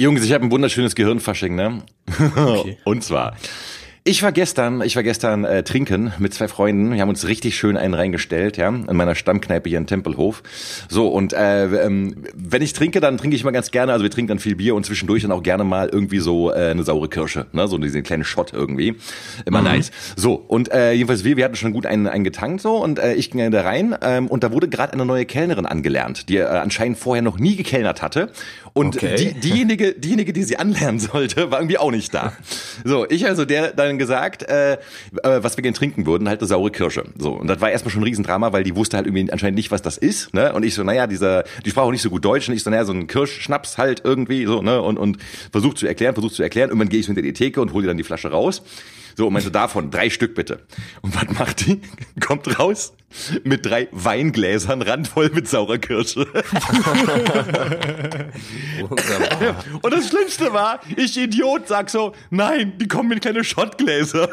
Jungs, ich habe ein wunderschönes Gehirnfasching, ne? Okay. Und zwar, ich war gestern, ich war gestern äh, trinken mit zwei Freunden. Wir haben uns richtig schön einen reingestellt, ja, in meiner Stammkneipe hier in Tempelhof. So und äh, ähm, wenn ich trinke, dann trinke ich immer ganz gerne. Also wir trinken dann viel Bier und zwischendurch dann auch gerne mal irgendwie so äh, eine saure Kirsche, ne, so diesen kleinen Shot irgendwie, immer mhm. nice. So und äh, jedenfalls wir, wir hatten schon gut einen, einen getankt so und äh, ich ging da rein ähm, und da wurde gerade eine neue Kellnerin angelernt, die äh, anscheinend vorher noch nie gekellnert hatte und okay. die, diejenige, diejenige, die sie anlernen sollte, war irgendwie auch nicht da. So ich also der dann gesagt, äh, äh, was wir gerne trinken würden, halt eine saure Kirsche. So, und das war erstmal schon ein Riesendrama, weil die wusste halt irgendwie anscheinend nicht, was das ist. Ne? Und ich so, naja, dieser, die sprach auch nicht so gut Deutsch und ich so, naja, so ein Kirschschnaps halt irgendwie so, ne? Und, und versucht zu erklären, versucht zu erklären. Irgendwann gehe ich hinter die Theke und hole dann die Flasche raus. So, und meinte davon drei Stück bitte. Und was macht die? Kommt raus mit drei Weingläsern randvoll mit saurer Kirsche. und das Schlimmste war, ich Idiot sag so, nein, die kommen in kleine Schottgläser.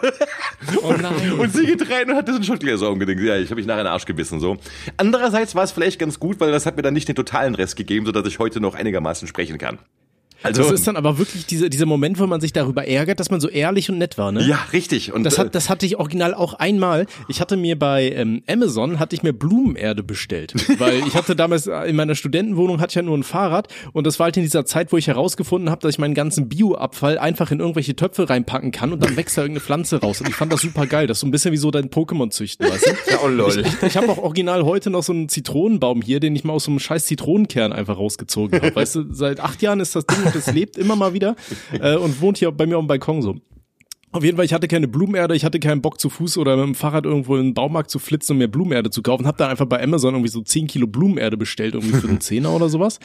Oh. Und sie getränt und hat das in Schottgläser umgedingt. Ja, ich habe mich nachher in den Arsch gebissen so. Andererseits war es vielleicht ganz gut, weil das hat mir dann nicht den totalen Rest gegeben, sodass ich heute noch einigermaßen sprechen kann. Also das ist dann aber wirklich diese, dieser Moment, wo man sich darüber ärgert, dass man so ehrlich und nett war, ne? Ja, richtig. Und das, hat, äh, das hatte ich original auch einmal. Ich hatte mir bei ähm, Amazon hatte ich mir Blumenerde bestellt, weil ich hatte damals äh, in meiner Studentenwohnung hatte ich ja nur ein Fahrrad und das war halt in dieser Zeit, wo ich herausgefunden habe, dass ich meinen ganzen Bioabfall einfach in irgendwelche Töpfe reinpacken kann und dann wächst da irgendeine Pflanze raus. Und ich fand das super geil. Das ist so ein bisschen wie so dein Pokémon züchten, weißt du? Ja, oh lol. Ich, ich, ich habe auch original heute noch so einen Zitronenbaum hier, den ich mal aus so einem scheiß Zitronenkern einfach rausgezogen habe. Weißt du, seit acht Jahren ist das Ding und es lebt immer mal wieder äh, und wohnt hier bei mir auf dem Balkon so. Auf jeden Fall, ich hatte keine Blumenerde, ich hatte keinen Bock zu Fuß oder mit dem Fahrrad irgendwo in den Baumarkt zu flitzen und mir Blumenerde zu kaufen. Hab dann einfach bei Amazon irgendwie so 10 Kilo Blumenerde bestellt, irgendwie für einen Zehner oder sowas.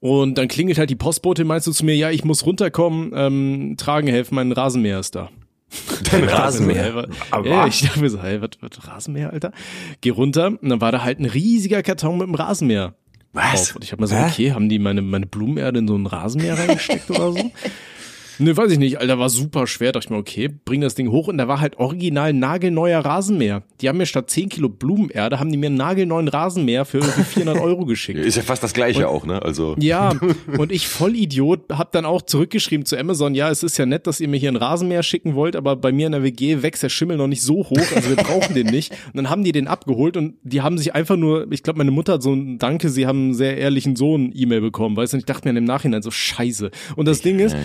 Und dann klingelt halt die Postbote, meinst du zu mir, ja, ich muss runterkommen, ähm, tragen helfen, mein Rasenmäher ist da. Dein Rasenmäher. Aber ja, ich dachte mir so, hey, was, was Rasenmäher, Alter? Geh runter und dann war da halt ein riesiger Karton mit dem Rasenmäher. Was? Auf. Und ich habe mir so, okay, haben die meine, meine Blumenerde in so ein Rasenmäher reingesteckt oder so? Ne, weiß ich nicht, Alter, war super schwer. Dachte ich mir, okay, bring das Ding hoch und da war halt original nagelneuer Rasenmäher. Die haben mir statt 10 Kilo Blumenerde, haben die mir einen nagelneuen Rasenmäher für irgendwie 400 Euro geschickt. Ist ja fast das Gleiche und, auch, ne? Also. Ja, und ich Vollidiot hab dann auch zurückgeschrieben zu Amazon, ja, es ist ja nett, dass ihr mir hier einen Rasenmäher schicken wollt, aber bei mir in der WG wächst der Schimmel noch nicht so hoch, also wir brauchen den nicht. Und dann haben die den abgeholt und die haben sich einfach nur, ich glaube, meine Mutter hat so ein Danke, sie haben einen sehr ehrlichen Sohn E-Mail bekommen, weißt du, und ich dachte mir im Nachhinein so, scheiße. Und das Ding ist,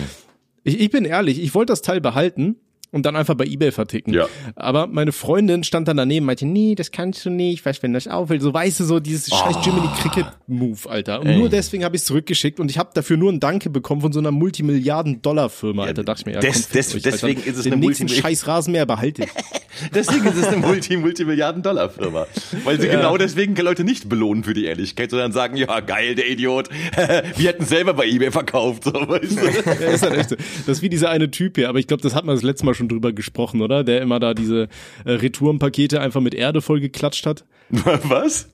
ich, ich bin ehrlich, ich wollte das Teil behalten und dann einfach bei eBay verticken. Ja. Aber meine Freundin stand dann daneben, meinte, nee, das kannst du nicht, weißt wenn das auffällt, so weißt du so dieses oh. scheiß Jiminy Cricket Move, Alter. Und Ey. nur deswegen habe ich es zurückgeschickt und ich habe dafür nur ein Danke bekommen von so einer Multimilliarden Dollar Firma, Alter. Ja, dachte ich mir, ja, des, des, euch, deswegen Alter. ist es Den eine nächsten scheiß Rasenmäher behalte ich. deswegen ist es eine Multi Multimilliarden Dollar Firma, weil sie ja. genau deswegen Leute nicht belohnen für die Ehrlichkeit, sondern sagen, ja, geil, der Idiot. Wir hätten selber bei eBay verkauft, so, weißt du. ja, ist halt echt so. Das ist wie dieser eine Typ hier, aber ich glaube, das hat man das letzte Mal schon drüber gesprochen oder? Der immer da diese äh, Retourenpakete einfach mit Erde vollgeklatscht hat. Was?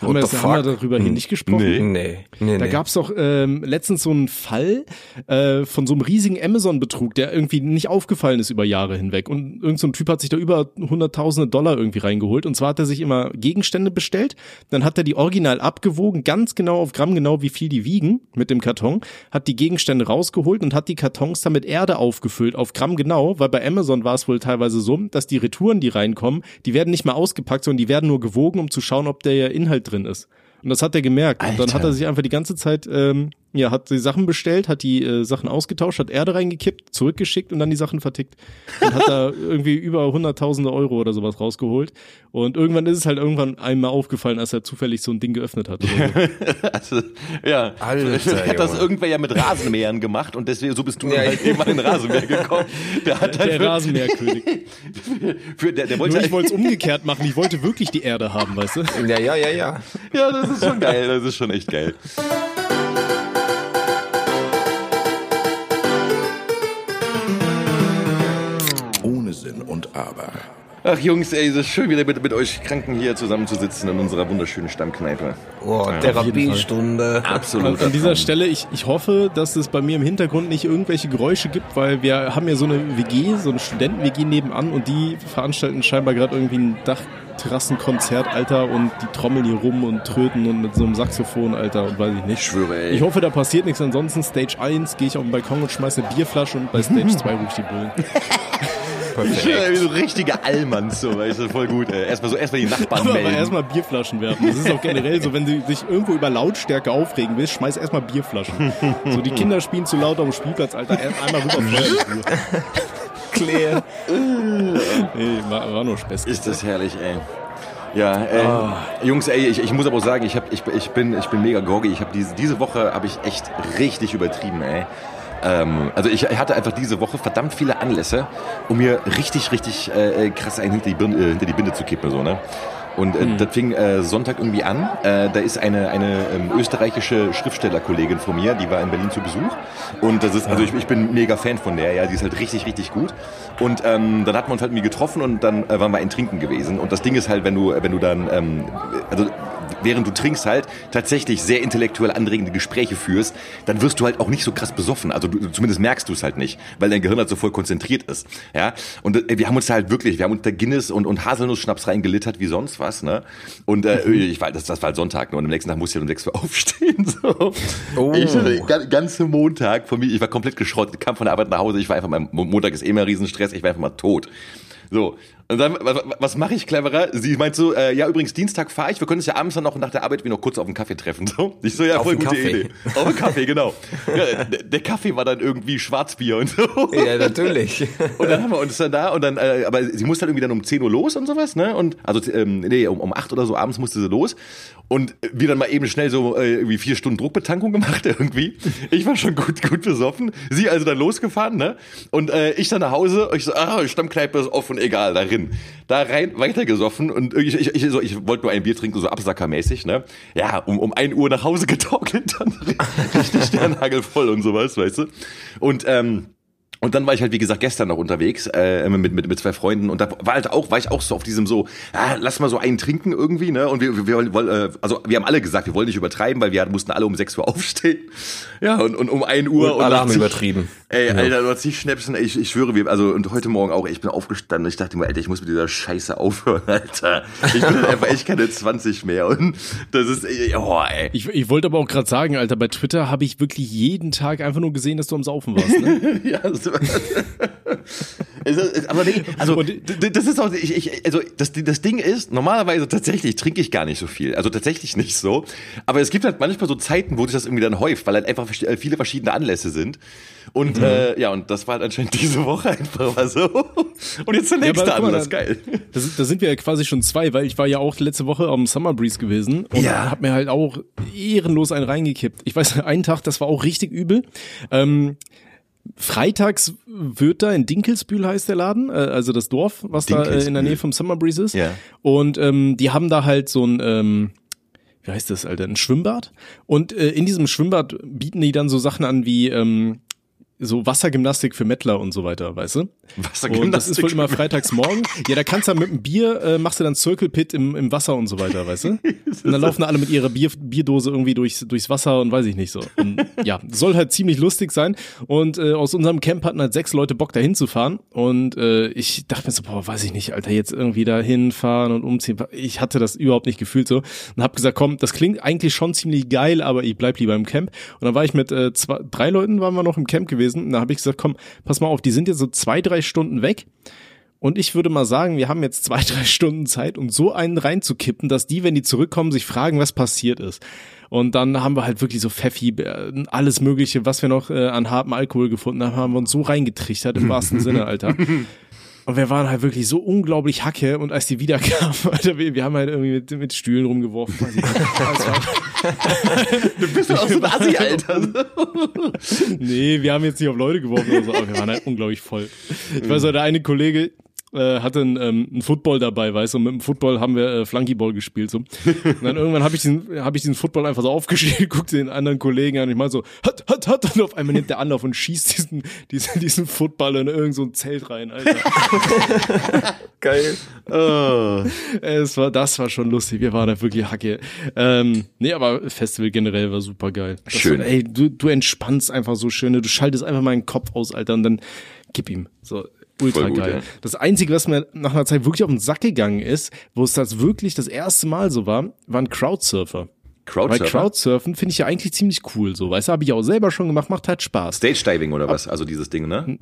Haben wir, das, haben wir darüber hier hm. nicht gesprochen? Nee. nee, nee da nee. gab's doch ähm, letztens so einen Fall äh, von so einem riesigen Amazon-Betrug, der irgendwie nicht aufgefallen ist über Jahre hinweg. Und irgendein so Typ hat sich da über hunderttausende Dollar irgendwie reingeholt. Und zwar hat er sich immer Gegenstände bestellt, dann hat er die original abgewogen, ganz genau auf Gramm genau, wie viel die wiegen mit dem Karton, hat die Gegenstände rausgeholt und hat die Kartons dann mit Erde aufgefüllt, auf Gramm genau, weil bei Amazon war es wohl teilweise so, dass die Retouren, die reinkommen, die werden nicht mehr ausgepackt, sondern die werden nur gewogen gezogen, um zu schauen, ob der Inhalt drin ist. Und das hat er gemerkt. Alter. Und dann hat er sich einfach die ganze Zeit ähm, ja, hat die Sachen bestellt, hat die äh, Sachen ausgetauscht, hat Erde reingekippt, zurückgeschickt und dann die Sachen vertickt. Und hat da irgendwie über hunderttausende Euro oder sowas rausgeholt. Und irgendwann ist es halt irgendwann einmal aufgefallen, als er zufällig so ein Ding geöffnet hat. So. also, ja, Alter, hat das irgendwer ja mit Rasenmähern gemacht und deswegen, so bist du ja, halt eben an den Rasenmäher gekommen. Der hat halt der Rasenmäherkönig. für, der, der wollte Nur ich wollte es umgekehrt machen, ich wollte wirklich die Erde haben, weißt du? Ja, ja, ja, ja. Ja, das ist schon geil, das ist schon echt geil. Aber. Ach Jungs, ey, es ist schön wieder mit, mit euch Kranken hier zusammenzusitzen in unserer wunderschönen Stammkneipe. Oh, ja, Therapiestunde. Absolut. An dieser Stelle, ich, ich hoffe, dass es bei mir im Hintergrund nicht irgendwelche Geräusche gibt, weil wir haben ja so eine WG, so eine Studenten-WG nebenan und die veranstalten scheinbar gerade irgendwie ein Dachterrassenkonzert, Alter, und die trommeln hier rum und tröten und mit so einem Saxophon, Alter, und weiß ich nicht. Ich schwöre, ey. Ich hoffe, da passiert nichts. Ansonsten Stage 1 gehe ich auf den Balkon und schmeiße eine Bierflasche und bei Stage 2 rufe ich die Bullen. Perfekt. Wie so richtige Allmanns, so, weißt du, voll gut. Ey. Erstmal so, erstmal die Nachbarn Aber, melden. aber erstmal Bierflaschen werfen. Das ist auch generell so, wenn du dich irgendwo über Lautstärke aufregen willst, schmeiß erstmal Bierflaschen. So, die Kinder spielen zu laut auf dem Spielplatz, Alter. Erst Einmal rüber Feuer. Claire. Nee, war, war nur Spaß. Ist das herrlich, ey. Ja, äh, Jungs, ey, ich, ich muss aber auch sagen, ich, hab, ich, ich, bin, ich bin mega gorgi. Ich habe diese, diese Woche habe ich echt richtig übertrieben, ey. Ähm, also ich hatte einfach diese Woche verdammt viele Anlässe, um mir richtig, richtig äh, krass einen hinter die, Birne, äh, hinter die Binde zu kippen, so, ne? Und äh, das fing äh, Sonntag irgendwie an. Äh, da ist eine, eine ähm, österreichische Schriftstellerkollegin von mir, die war in Berlin zu Besuch. Und das ist, also ich, ich bin mega Fan von der, ja, die ist halt richtig, richtig gut. Und ähm, dann hatten wir uns halt irgendwie getroffen und dann äh, waren wir ein Trinken gewesen. Und das Ding ist halt, wenn du, wenn du dann, ähm, also während du trinkst halt tatsächlich sehr intellektuell anregende Gespräche führst, dann wirst du halt auch nicht so krass besoffen. Also du, zumindest merkst du es halt nicht, weil dein Gehirn halt so voll konzentriert ist. Ja, und äh, wir haben uns halt wirklich, wir haben uns da Guinness und, und Haselnuss-Schnaps reingelittert wie sonst was, ne? Und äh, ich war, das, das war halt Sonntag, ne? Und am nächsten Tag musste ich um 6 Uhr aufstehen. So. Oh. Ich hatte den gan- ganzen Montag von mir, ich war komplett geschrottet, kam von der Arbeit nach Hause, ich war einfach mal, Montag ist eh immer Riesenstress, ich war einfach mal tot. So, und dann, was, was mache ich cleverer? Sie meint so, äh, ja, übrigens, Dienstag fahre ich, wir können uns ja abends dann noch nach der Arbeit wie noch kurz auf einen Kaffee treffen. So. Ich so, ja, Auf voll einen gute Kaffee. Idee. Auf einen Kaffee, genau. Ja, der, der Kaffee war dann irgendwie Schwarzbier und so. Ja, natürlich. Und dann haben wir uns dann da und dann, äh, aber sie musste dann irgendwie dann um 10 Uhr los und sowas, ne? Und also ähm, nee, um, um 8 oder so abends musste sie los. Und wir dann mal eben schnell so äh, irgendwie vier Stunden Druckbetankung gemacht irgendwie. Ich war schon gut, gut besoffen. Sie also dann losgefahren, ne? Und äh, ich dann nach Hause, ich so, ah, Stammkneipe ist offen, egal, darin. Da rein, weitergesoffen und ich, ich, ich, so, ich wollte nur ein Bier trinken, so absackermäßig, ne? Ja, um, um 1 Uhr nach Hause getorkelt, dann richtig sternhagelvoll und sowas, weißt du? Und ähm, und dann war ich halt, wie gesagt, gestern noch unterwegs äh, mit, mit, mit zwei Freunden und da war halt auch, war ich auch so auf diesem so, ja, lass mal so einen trinken irgendwie, ne? Und wir, wir, wir wollen, äh, also wir haben alle gesagt, wir wollen nicht übertreiben, weil wir mussten alle um 6 Uhr aufstehen. Ja, und, und um 1 Uhr. Und alle haben zig- übertrieben. Ey, Alter, du hast nicht Schnäpsen, ey, ich, ich schwöre, wir, also und heute Morgen auch, ey, ich bin aufgestanden und ich dachte mir, Alter, ich muss mit dieser Scheiße aufhören, Alter. Ich bin einfach echt keine 20 mehr und das ist, ey, oh, ey. Ich, ich wollte aber auch gerade sagen, Alter, bei Twitter habe ich wirklich jeden Tag einfach nur gesehen, dass du am Saufen warst. Ne? Ja, so. Aber nee, also das ist auch, ich, ich, also das, das Ding ist, normalerweise tatsächlich trinke ich gar nicht so viel, also tatsächlich nicht so, aber es gibt halt manchmal so Zeiten, wo sich das irgendwie dann häuft, weil halt einfach äh, viele verschiedene Anlässe sind und äh, ja, und das war halt anscheinend diese Woche einfach mal so und jetzt der Ja, nächste mal, Anlass, geil. Da sind, da sind wir ja quasi schon zwei, weil ich war ja auch letzte Woche am Summer Breeze gewesen und Ja. hab mir halt auch ehrenlos einen reingekippt. Ich weiß, einen Tag, das war auch richtig übel. Ähm, freitags wird da in Dinkelsbühl heißt der Laden, äh, also das Dorf, was da äh, in der. Nähe vom Summer Breeze ist. Ja. Und ähm, die haben da halt so ein ähm, wie heißt das, Alter, ein Schwimmbad. Und äh, in diesem Schwimmbad bieten die dann so Sachen an wie ähm, so Wassergymnastik für Mettler und so weiter, weißt du? Und das ist Wassergymnastik wohl immer freitags morgen. Ja, da kannst du dann mit einem Bier, äh, machst du dann Circle Pit im, im Wasser und so weiter, weißt du? Und dann laufen alle mit ihrer Bier, Bierdose irgendwie durchs, durchs Wasser und weiß ich nicht so. Und, ja, soll halt ziemlich lustig sein. Und äh, aus unserem Camp hatten halt sechs Leute Bock, da hinzufahren. Und äh, ich dachte mir so, boah, weiß ich nicht, Alter, jetzt irgendwie da hinfahren und umziehen. Ich hatte das überhaupt nicht gefühlt so. Und hab gesagt, komm, das klingt eigentlich schon ziemlich geil, aber ich bleib lieber im Camp. Und dann war ich mit äh, zwei, drei Leuten waren wir noch im Camp gewesen. Und da habe ich gesagt, komm, pass mal auf, die sind jetzt so zwei, drei Stunden weg. Und ich würde mal sagen, wir haben jetzt zwei, drei Stunden Zeit, um so einen reinzukippen, dass die, wenn die zurückkommen, sich fragen, was passiert ist. Und dann haben wir halt wirklich so Pfeffi, äh, alles Mögliche, was wir noch äh, an hartem Alkohol gefunden haben, haben wir uns so reingetrichtert, im wahrsten Sinne, Alter. Und wir waren halt wirklich so unglaublich hacke und als die wiederkamen, Alter, wir, wir haben halt irgendwie mit, mit Stühlen rumgeworfen. War- Du bist doch auch so ein Assi, Alter. nee, wir haben jetzt nicht auf Leute geworfen oder so, aber wir waren halt unglaublich voll. Ich weiß auch, der eine Kollege, äh, hatte einen, ähm, einen Football dabei, weißt du, und mit dem Football haben wir äh, Flunkyball gespielt so. Und dann irgendwann habe ich diesen habe ich diesen Football einfach so aufgestellt, guckte den anderen Kollegen an und ich mal so hat hat hat und auf einmal nimmt der Anlauf und schießt diesen diesen diesen Football in irgend so ein Zelt rein, Alter. Geil. Oh. es war das war schon lustig, wir waren da wirklich Hacke. Ähm, nee, aber Festival generell war super geil. Schön. War, ey, du du entspannst einfach so schön, ne? du schaltest einfach mal den Kopf aus, Alter, und dann gib ihm. So ultra gut, geil. ja. Das einzige, was mir nach einer Zeit wirklich auf den Sack gegangen ist, wo es das wirklich das erste Mal so war, waren Crowdsurfer. Weil Crowdsurfer? Crowdsurfen finde ich ja eigentlich ziemlich cool, so, weißt du, habe ich auch selber schon gemacht, macht halt Spaß. Stage Diving oder was? Also dieses Ding, ne?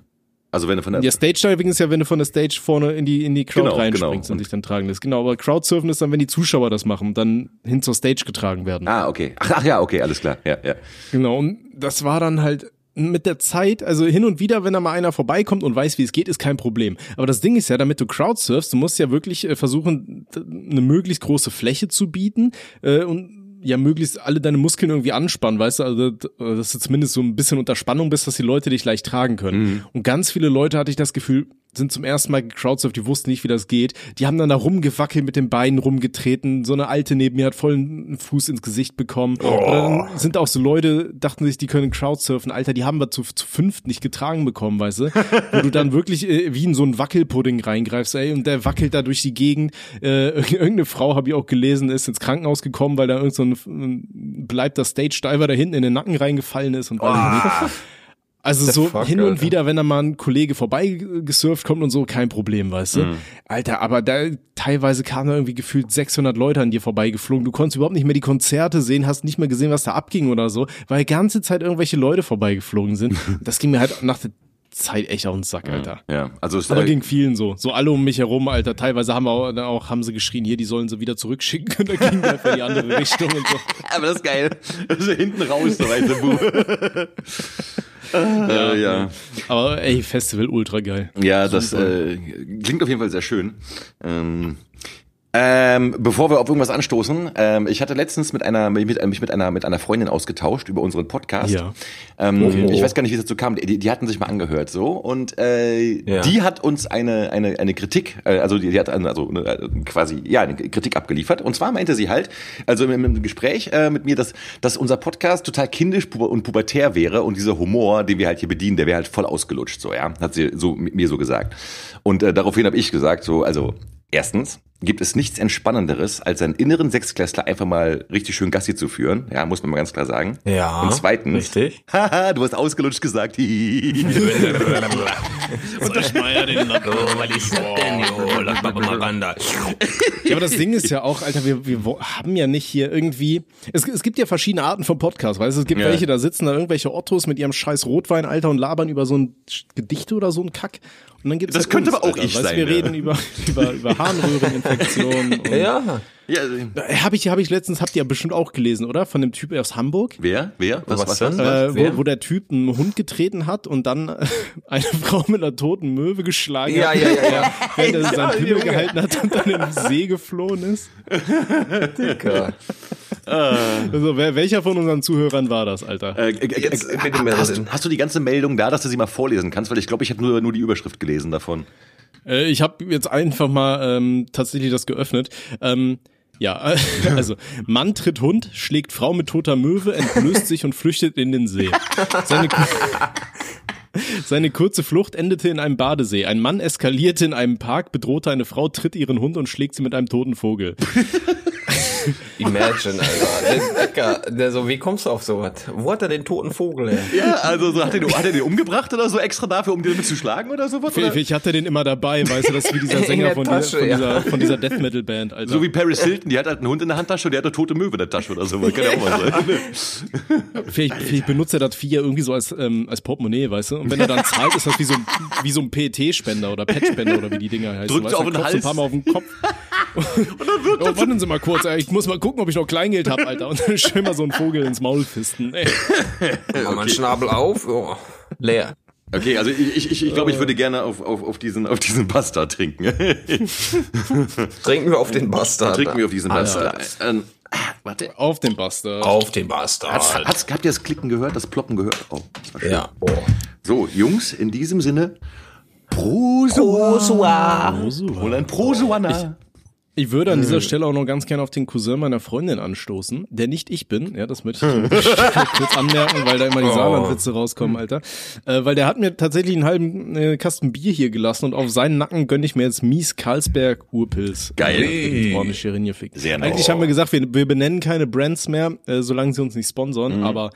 Also wenn du von der Ja, Stage Diving ist ja, wenn du von der Stage vorne in die, in die Crowd Genau, reinspringst genau. und dich dann tragen lässt. Genau, aber Crowdsurfen ist dann, wenn die Zuschauer das machen dann hin zur Stage getragen werden. Ah, okay. Ach, ach ja, okay, alles klar. Ja, ja. Genau, und das war dann halt mit der Zeit, also hin und wieder, wenn da mal einer vorbeikommt und weiß, wie es geht, ist kein Problem. Aber das Ding ist ja, damit du Crowdsurfst, du musst ja wirklich äh, versuchen, eine möglichst große Fläche zu bieten äh, und ja möglichst alle deine Muskeln irgendwie anspannen, weißt du, also d- dass du zumindest so ein bisschen unter Spannung bist, dass die Leute dich leicht tragen können. Und ganz viele Leute hatte ich das Gefühl, sind zum ersten Mal gecrowdsurft, die wussten nicht, wie das geht. Die haben dann da rumgewackelt, mit den Beinen rumgetreten. So eine alte neben mir hat voll einen Fuß ins Gesicht bekommen. Oder dann sind auch so Leute, dachten sich, die können Crowdsurfen. Alter, die haben wir zu, zu fünft nicht getragen bekommen, weißt du? Wo du dann wirklich äh, wie in so einen Wackelpudding reingreifst, ey, und der wackelt da durch die Gegend. Äh, irgendeine Frau, habe ich auch gelesen, ist ins Krankenhaus gekommen, weil da irgend so ein, ein bleibt der Stage-Diver da hinten in den Nacken reingefallen ist und nicht. Also the so fuck, hin und Alter? wieder, wenn da mal ein Kollege vorbei gesurft kommt und so, kein Problem, weißt du? Alter, aber da teilweise kamen da irgendwie gefühlt 600 Leute an dir vorbeigeflogen. Du konntest überhaupt nicht mehr die Konzerte sehen, hast nicht mehr gesehen, was da abging oder so, weil die ganze Zeit irgendwelche Leute vorbeigeflogen sind. Das ging mir halt nach der Zeit echt auf den Sack, Alter. Ja, also es, Aber ging vielen so. So alle um mich herum, Alter. Teilweise haben wir auch, dann auch haben sie geschrien, hier, die sollen sie wieder zurückschicken. Und dann ging einfach in die andere Richtung und so. aber das ist geil. Also hinten raus, so weißt du. äh, ja. Aber ey, Festival ultra geil. Ja, das äh, klingt auf jeden Fall sehr schön. Ähm, ähm, bevor wir auf irgendwas anstoßen, ähm, ich hatte letztens mit einer mit, mich mit einer mit einer Freundin ausgetauscht über unseren Podcast. Ja. Ähm, Okay. Ich weiß gar nicht, wie es dazu kam. Die, die hatten sich mal angehört so und äh, Ja. die hat uns eine eine eine Kritik, äh, also die, die hat also eine, äh, quasi ja eine Kritik abgeliefert. Und zwar meinte sie halt, also im, im Gespräch äh, mit mir, dass dass unser Podcast total kindisch und pubertär wäre und dieser Humor, den wir halt hier bedienen, der wäre halt voll ausgelutscht so, ja, hat sie so mit mir so gesagt. Und äh, daraufhin habe ich gesagt, so also Erstens gibt es nichts Entspannenderes, als einen inneren Sechsklässler einfach mal richtig schön Gassi zu führen. Ja, muss man mal ganz klar sagen. Ja, Und zweitens. richtig. Haha, du hast ausgelutscht gesagt. Den Oh, das da. Ja, aber das Ding ist ja auch, Alter, wir, wir haben ja nicht hier irgendwie. Es, es gibt ja verschiedene Arten von Podcasts, weißt du? Es gibt Ja. welche, da sitzen da irgendwelche Ottos mit ihrem scheiß Rotwein, Alter, und labern über so ein Gedichte oder so ein Kack. Und dann gibt's Das halt könnte uns, aber auch Alter, ich sein, Wir ja. reden über, über, über Harnröhreninfektionen. Ja. ja, Habe ich, hab ich letztens, habt ihr ja bestimmt auch gelesen, oder? Von dem Typ aus Hamburg. wer? Wer? Was, Was was, was? Äh, Wer? wo, wo der Typ einen Hund getreten hat und dann äh, eine Frau mit einer toten Möwe geschlagen Ja, hat. ja, ja, ja. Während er seinen Pimmel gehalten hat und dann in den See geflohen ist. Dicker. Also, wer, welcher von unseren Zuhörern war das, Alter? Äh, äh, äh, Jetzt äh, bitte mehr hast, hast du die ganze Meldung da, dass du sie mal vorlesen kannst? Weil ich glaube, ich habe nur, nur die Überschrift gelesen davon. Äh, ich habe jetzt einfach mal ähm, tatsächlich das geöffnet. Ähm, ja, äh, also Mann tritt Hund, schlägt Frau mit toter Möwe, entblößt sich und flüchtet in den See. Seine, seine kurze Flucht endete in einem Badesee. Ein Mann eskalierte in einem Park, bedrohte eine Frau, tritt ihren Hund und schlägt sie mit einem toten Vogel. Imagine, Alter. Der Dicker, der so, wie kommst du auf sowas? Wo hat er den toten Vogel her? Ja, also so, hat, er, den- hat er den umgebracht oder so extra dafür, um den zu schlagen oder sowas? Oder? Ich hatte den immer dabei, weißt du, das ist wie dieser Sänger von, Tasche, dieser, von, ja. dieser, von dieser Death Metal Band, Alter. So wie Paris Hilton, die hat halt einen Hund in der Handtasche und der hat eine tote Möwe in der Tasche oder so. Kann ja auch mal sein. Vielleicht, vielleicht benutzt er das Vieh ja irgendwie so als, ähm, als Portemonnaie, weißt du? Und wenn er dann zahlt, ist das wie so ein, wie so ein PET-Spender oder PET-Spender oder wie die Dinger heißen. Drückt weißt du? auf den Hals. ein paar Mal auf den Kopf. Und dann wird oh, warten Sie mal kurz, ich muss mal gucken, ob ich noch Kleingeld hab, Alter. Und dann schön mal so einen Vogel ins Maul fisten. Ey. Mach mal einen Schnabel auf. Oh, leer. Okay, also ich, ich, ich, ich glaube, ich würde gerne auf, auf, auf diesen, auf diesen Bastard trinken. Trinken wir auf den Bastard. trinken wir auf diesen Bastard. klar. Ähm, ah, warte. Auf den Bastard. Auf den Hat's, Bastard. hat's, habt ihr das Klicken gehört, das Ploppen gehört? Oh. Ja. Oh. So, Jungs, in diesem Sinne, Prosua. Hol ein Prosuana. Ich würde an dieser Stelle auch noch ganz gerne auf den Cousin meiner Freundin anstoßen, der nicht ich bin. Ja, das möchte ich kurz anmerken, weil da immer die Oh. Saarlandwitze rauskommen, Alter. Äh, weil der hat mir tatsächlich einen halben äh, Kasten Bier hier gelassen und auf seinen Nacken gönne ich mir jetzt Mies Karlsberg Urpilz. Geil. Äh, Ordentlich Scherin gefickt. Sehr nice. Eigentlich haben wir gesagt, wir, wir benennen keine Brands mehr, äh, solange sie uns nicht sponsern, Mhm. aber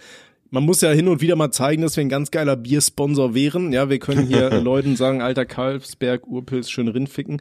man muss ja hin und wieder mal zeigen, dass wir ein ganz geiler Biersponsor wären. Ja, wir können hier Leuten sagen, alter Karlsberg, Urpilz, schön rinficken.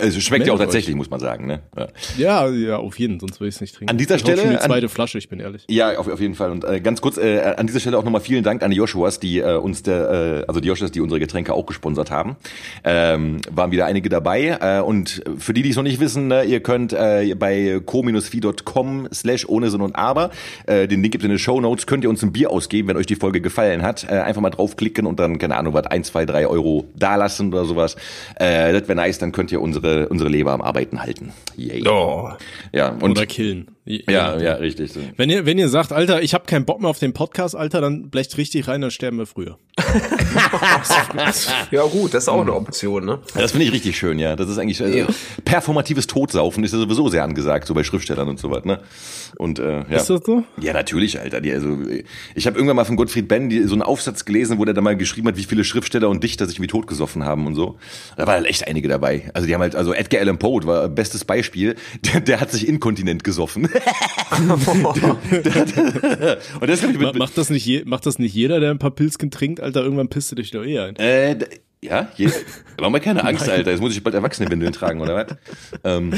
Also schmeckt ja auch Meldet tatsächlich, muss man sagen. Ne? Ja. Ja, ja, auf jeden, sonst würde ich es nicht trinken. An dieser Ich Stelle- schon die an- zweite Flasche, ich bin ehrlich. Ja, auf, auf jeden Fall. Und äh, ganz kurz, äh, an dieser Stelle auch nochmal vielen Dank an die Joshuas, die äh, uns der, äh, also die Joshuas, die unsere Getränke auch gesponsert haben. Ähm, waren wieder einige dabei. Äh, und für die, die es noch nicht wissen, ne, ihr könnt äh, bei co-fi.com slash ohne Sinn und Aber, äh, den Link gibt in den Show Notes, könnt ihr uns ein Bier ausgeben, wenn euch die Folge gefallen hat. Äh, einfach mal draufklicken und dann, keine Ahnung, was, ein, zwei, drei Euro dalassen oder sowas. Äh, das wäre nice, dann könnt ihr unsere, unsere Leber am Arbeiten halten. Yay. Oh. Ja, und Oder killen. Ja, ja, richtig. So. Wenn ihr, wenn ihr sagt, Alter, ich habe keinen Bock mehr auf den Podcast, Alter, dann blecht richtig rein, dann sterben wir früher. Ja gut, das ist auch eine Option, ne? Das finde ich richtig schön, ja. Das ist eigentlich also, Ja. performatives Todsaufen ist ja sowieso sehr angesagt, so bei Schriftstellern und so was, ne? Und äh, ja. Ist das so? Ja, natürlich, Alter. Die, also, ich habe irgendwann mal von Gottfried Benn die, so einen Aufsatz gelesen, wo der da mal geschrieben hat, wie viele Schriftsteller und Dichter sich wie totgesoffen haben und so. Da waren halt echt einige dabei. Also die haben halt, also Edgar Allan Poe war bestes Beispiel. Der, der hat sich inkontinent gesoffen. und das ich mit, Macht das nicht, je, macht das nicht jeder, der ein paar Pilzken trinkt, Alter, irgendwann pisst du dich doch eh ein. Äh, ja, je, mach mal keine Angst, Alter. Jetzt muss ich bald Erwachsenenwindeln tragen, oder was? Ähm,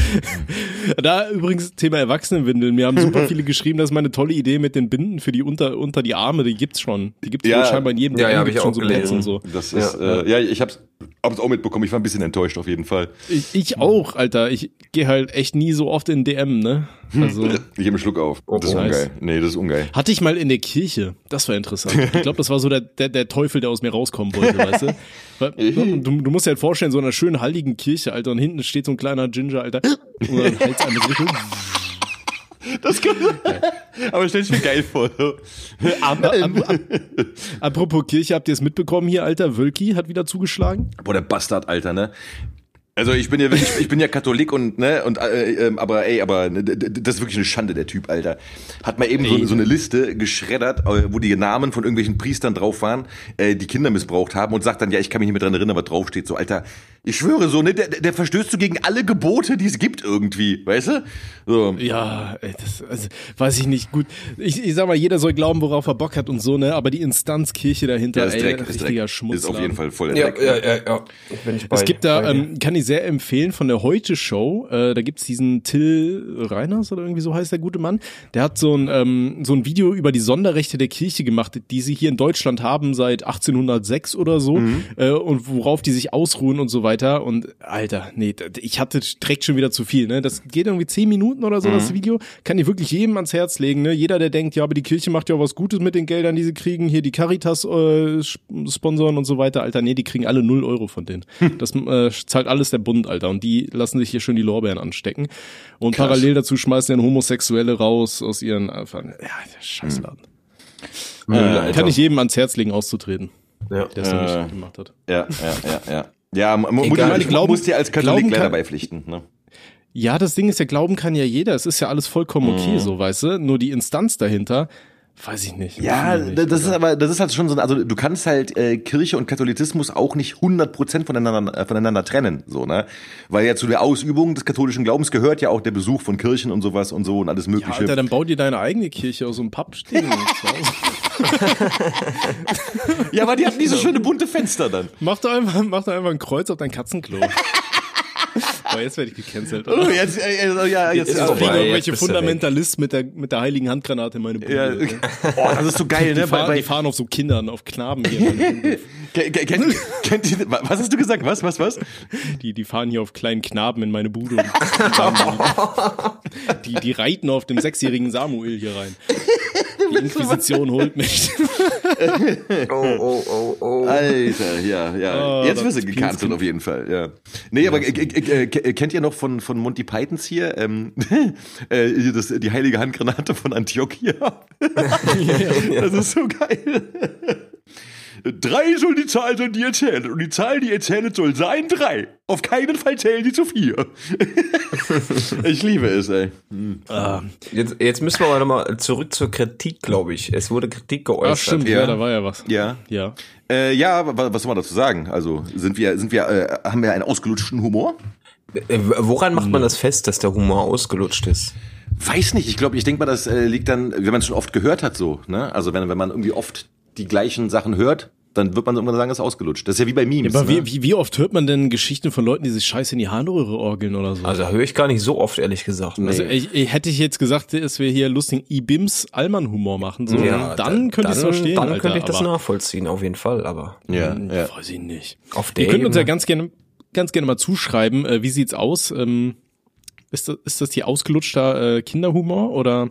Da übrigens Thema Erwachsenenwindeln. Mir haben super viele geschrieben, das ist meine tolle Idee mit den Binden für die unter, unter die Arme, die gibt's schon. Die gibt's Ja. wohl scheinbar in jedem Ja, ja, DM hab gibt's ich schon auch so gelesen. und so. das Ja, ist, äh, ja, ich hab's, hab's auch mitbekommen. Ich war ein bisschen enttäuscht auf jeden Fall. Ich, ich auch, Alter. Ich gehe halt echt nie so oft in DM, ne? Also Ich habe einen Schluck auf. Das ist oh. ungeil. Nee, das ist ungeil. hatte ich mal in der Kirche. Das war interessant. Ich glaube, das war so der, der, der Teufel, der aus mir rauskommen wollte, weißt du? Weil, du, du musst dir halt vorstellen, so einer schönen heiligen Kirche, Alter, und hinten steht so ein kleiner Ginger, Alter, und dann Hals an. Das kann, aber stell dich mir geil vor. So. Amen. Apropos Kirche, habt ihr es mitbekommen hier, Alter? Wölki hat wieder zugeschlagen. Boah, der Bastard, Alter, ne? Also ich bin ja wirklich, ich bin ja Katholik und ne und äh, ähm, aber ey, aber ne, das ist wirklich eine Schande der Typ, Alter. Hat mal eben so, Ey. so eine Liste geschreddert, äh, wo die Namen von irgendwelchen Priestern drauf waren, äh, die Kinder missbraucht haben und sagt dann ja, ich kann mich nicht mehr dran erinnern, was draufsteht. So, Alter, ich schwöre so, ne, der, der verstößt so gegen alle Gebote, die es gibt irgendwie, weißt du? So. Ja, ey, das also, weiß ich nicht. Gut, ich, ich sag mal, jeder soll glauben, worauf er Bock hat und so, ne? Aber die Instanz Kirche dahinter, Ja, ist ey, Dreck, ist richtiger Dreck. Schmutz. Ist auf jeden Fall voll der Ja, Dreck. ja, ja, ja. Bei Es gibt da, ähm, kann ich sehr empfehlen, von der Heute-Show, äh, da gibt's diesen Till Reiners oder irgendwie so heißt der gute Mann, der hat so ein, ähm, so ein Video über die Sonderrechte der Kirche gemacht, die sie hier in Deutschland haben seit 1806 oder so äh, und worauf die sich ausruhen und so weiter. Und Alter, nee, ich hatte direkt schon wieder zu viel, ne, das geht irgendwie zehn Minuten oder so, das Video, kann ich wirklich jedem ans Herz legen, ne, jeder, der denkt, ja, aber die Kirche macht ja was Gutes mit den Geldern, die sie kriegen, hier die Caritas äh, sp- sponsoren und so weiter, Alter, nee, die kriegen alle null Euro von denen. Das äh, zahlt alles der Bund, Alter. Und die lassen sich hier schön die Lorbeeren anstecken. Und Krass. parallel dazu schmeißen dann Homosexuelle raus aus ihren, äh, ja, der Scheißladen. Müll, Äh, kann ich jedem ans Herz legen, auszutreten, Ja. der es Äh, nicht gemacht hat. Ja, ja, ja, ja. Ja, Egal, muss, ich glaube- muss dir als Katholik glauben leider kann- beipflichten. Ne? Ja, das Ding ist ja, glauben kann ja jeder. Es ist ja alles vollkommen okay, so, weißt du? Nur die Instanz dahinter, weiß ich nicht. Ja, ich nicht, das ist Alter. aber, das ist halt schon so, also du kannst halt äh, Kirche und Katholizismus auch nicht 100% voneinander, äh, voneinander trennen, so, ne? Weil ja zu der Ausübung des katholischen Glaubens gehört ja auch der Besuch von Kirchen und sowas und so und alles Ja, mögliche. Alter, dann bau dir deine eigene Kirche aus so einem Hause. Ja, aber die hatten diese schöne bunte Fenster dann. mach doch einfach, mach doch einfach ein Kreuz auf dein Katzenklo. Aber jetzt werde ich gecancelt. Oh, jetzt, äh, äh, ja, jetzt, Ist ja, vorbei. Fliegen jetzt irgendwelche Fundamentalisten mit der, mit der heiligen Handgranate in meine Bude. ja, oh, das ist so geil, die, ne? fahren, Bei, die fahren auf so Kindern, auf Knaben hier. kennt, kennt, ihr, was hast du gesagt? Was, was, was? Die, die fahren hier auf kleinen Knaben in meine Bude. Die, die reiten auf dem sechsjährigen Samuel hier rein. Die Inquisition holt mich. Oh, oh, oh, oh. Alter, ja, ja. Oh, Jetzt wirst du gecancelt auf jeden Fall, ja. Nee, aber äh, äh, äh, kennt ihr noch von, von Monty Pythons hier, ähm, äh, das, die heilige Handgranate von Antiochia? Das ist so geil. Drei soll die Zahl sein, die ihr zählt. Und die Zahl, die ihr zählt, soll sein drei. Auf keinen Fall zählen die zu vier. ich liebe es, ey. Jetzt, jetzt müssen wir aber nochmal zurück zur Kritik, glaube ich. Es wurde Kritik geäußert. Ach stimmt, Ja. ja, da war ja was. Ja. Ja. Äh, ja, wa- was soll man dazu sagen? Also, sind wir, sind wir, äh, haben wir einen ausgelutschten Humor? Äh, Woran macht man das fest, dass der Humor ausgelutscht ist? Weiß nicht. Ich glaube, ich denke mal, das äh, liegt dann, wenn man es schon oft gehört hat, so, ne? Also, wenn, wenn man irgendwie oft die gleichen Sachen hört, dann wird man irgendwann sagen, es ist ausgelutscht. Das ist ja wie bei Memes. Aber ne? wie, wie, wie oft hört man denn Geschichten von Leuten, die sich scheiße in die Harnröhre orgeln oder so? Also höre ich gar nicht so oft, ehrlich gesagt. Also ich, ich, hätte ich jetzt gesagt, dass wir hier lustigen Ibims Allmann-Humor machen, so, Ja, dann könnte ich es verstehen. Dann Alter, könnte ich das aber, nachvollziehen, auf jeden Fall, aber. ja, Hm, ja. Weiß ich nicht. Auf der Ihr könnt uns ja ganz gerne, ganz gerne mal zuschreiben, äh, wie sieht's aus? Ähm, ist, das, ist das hier ausgelutschter äh, Kinderhumor oder?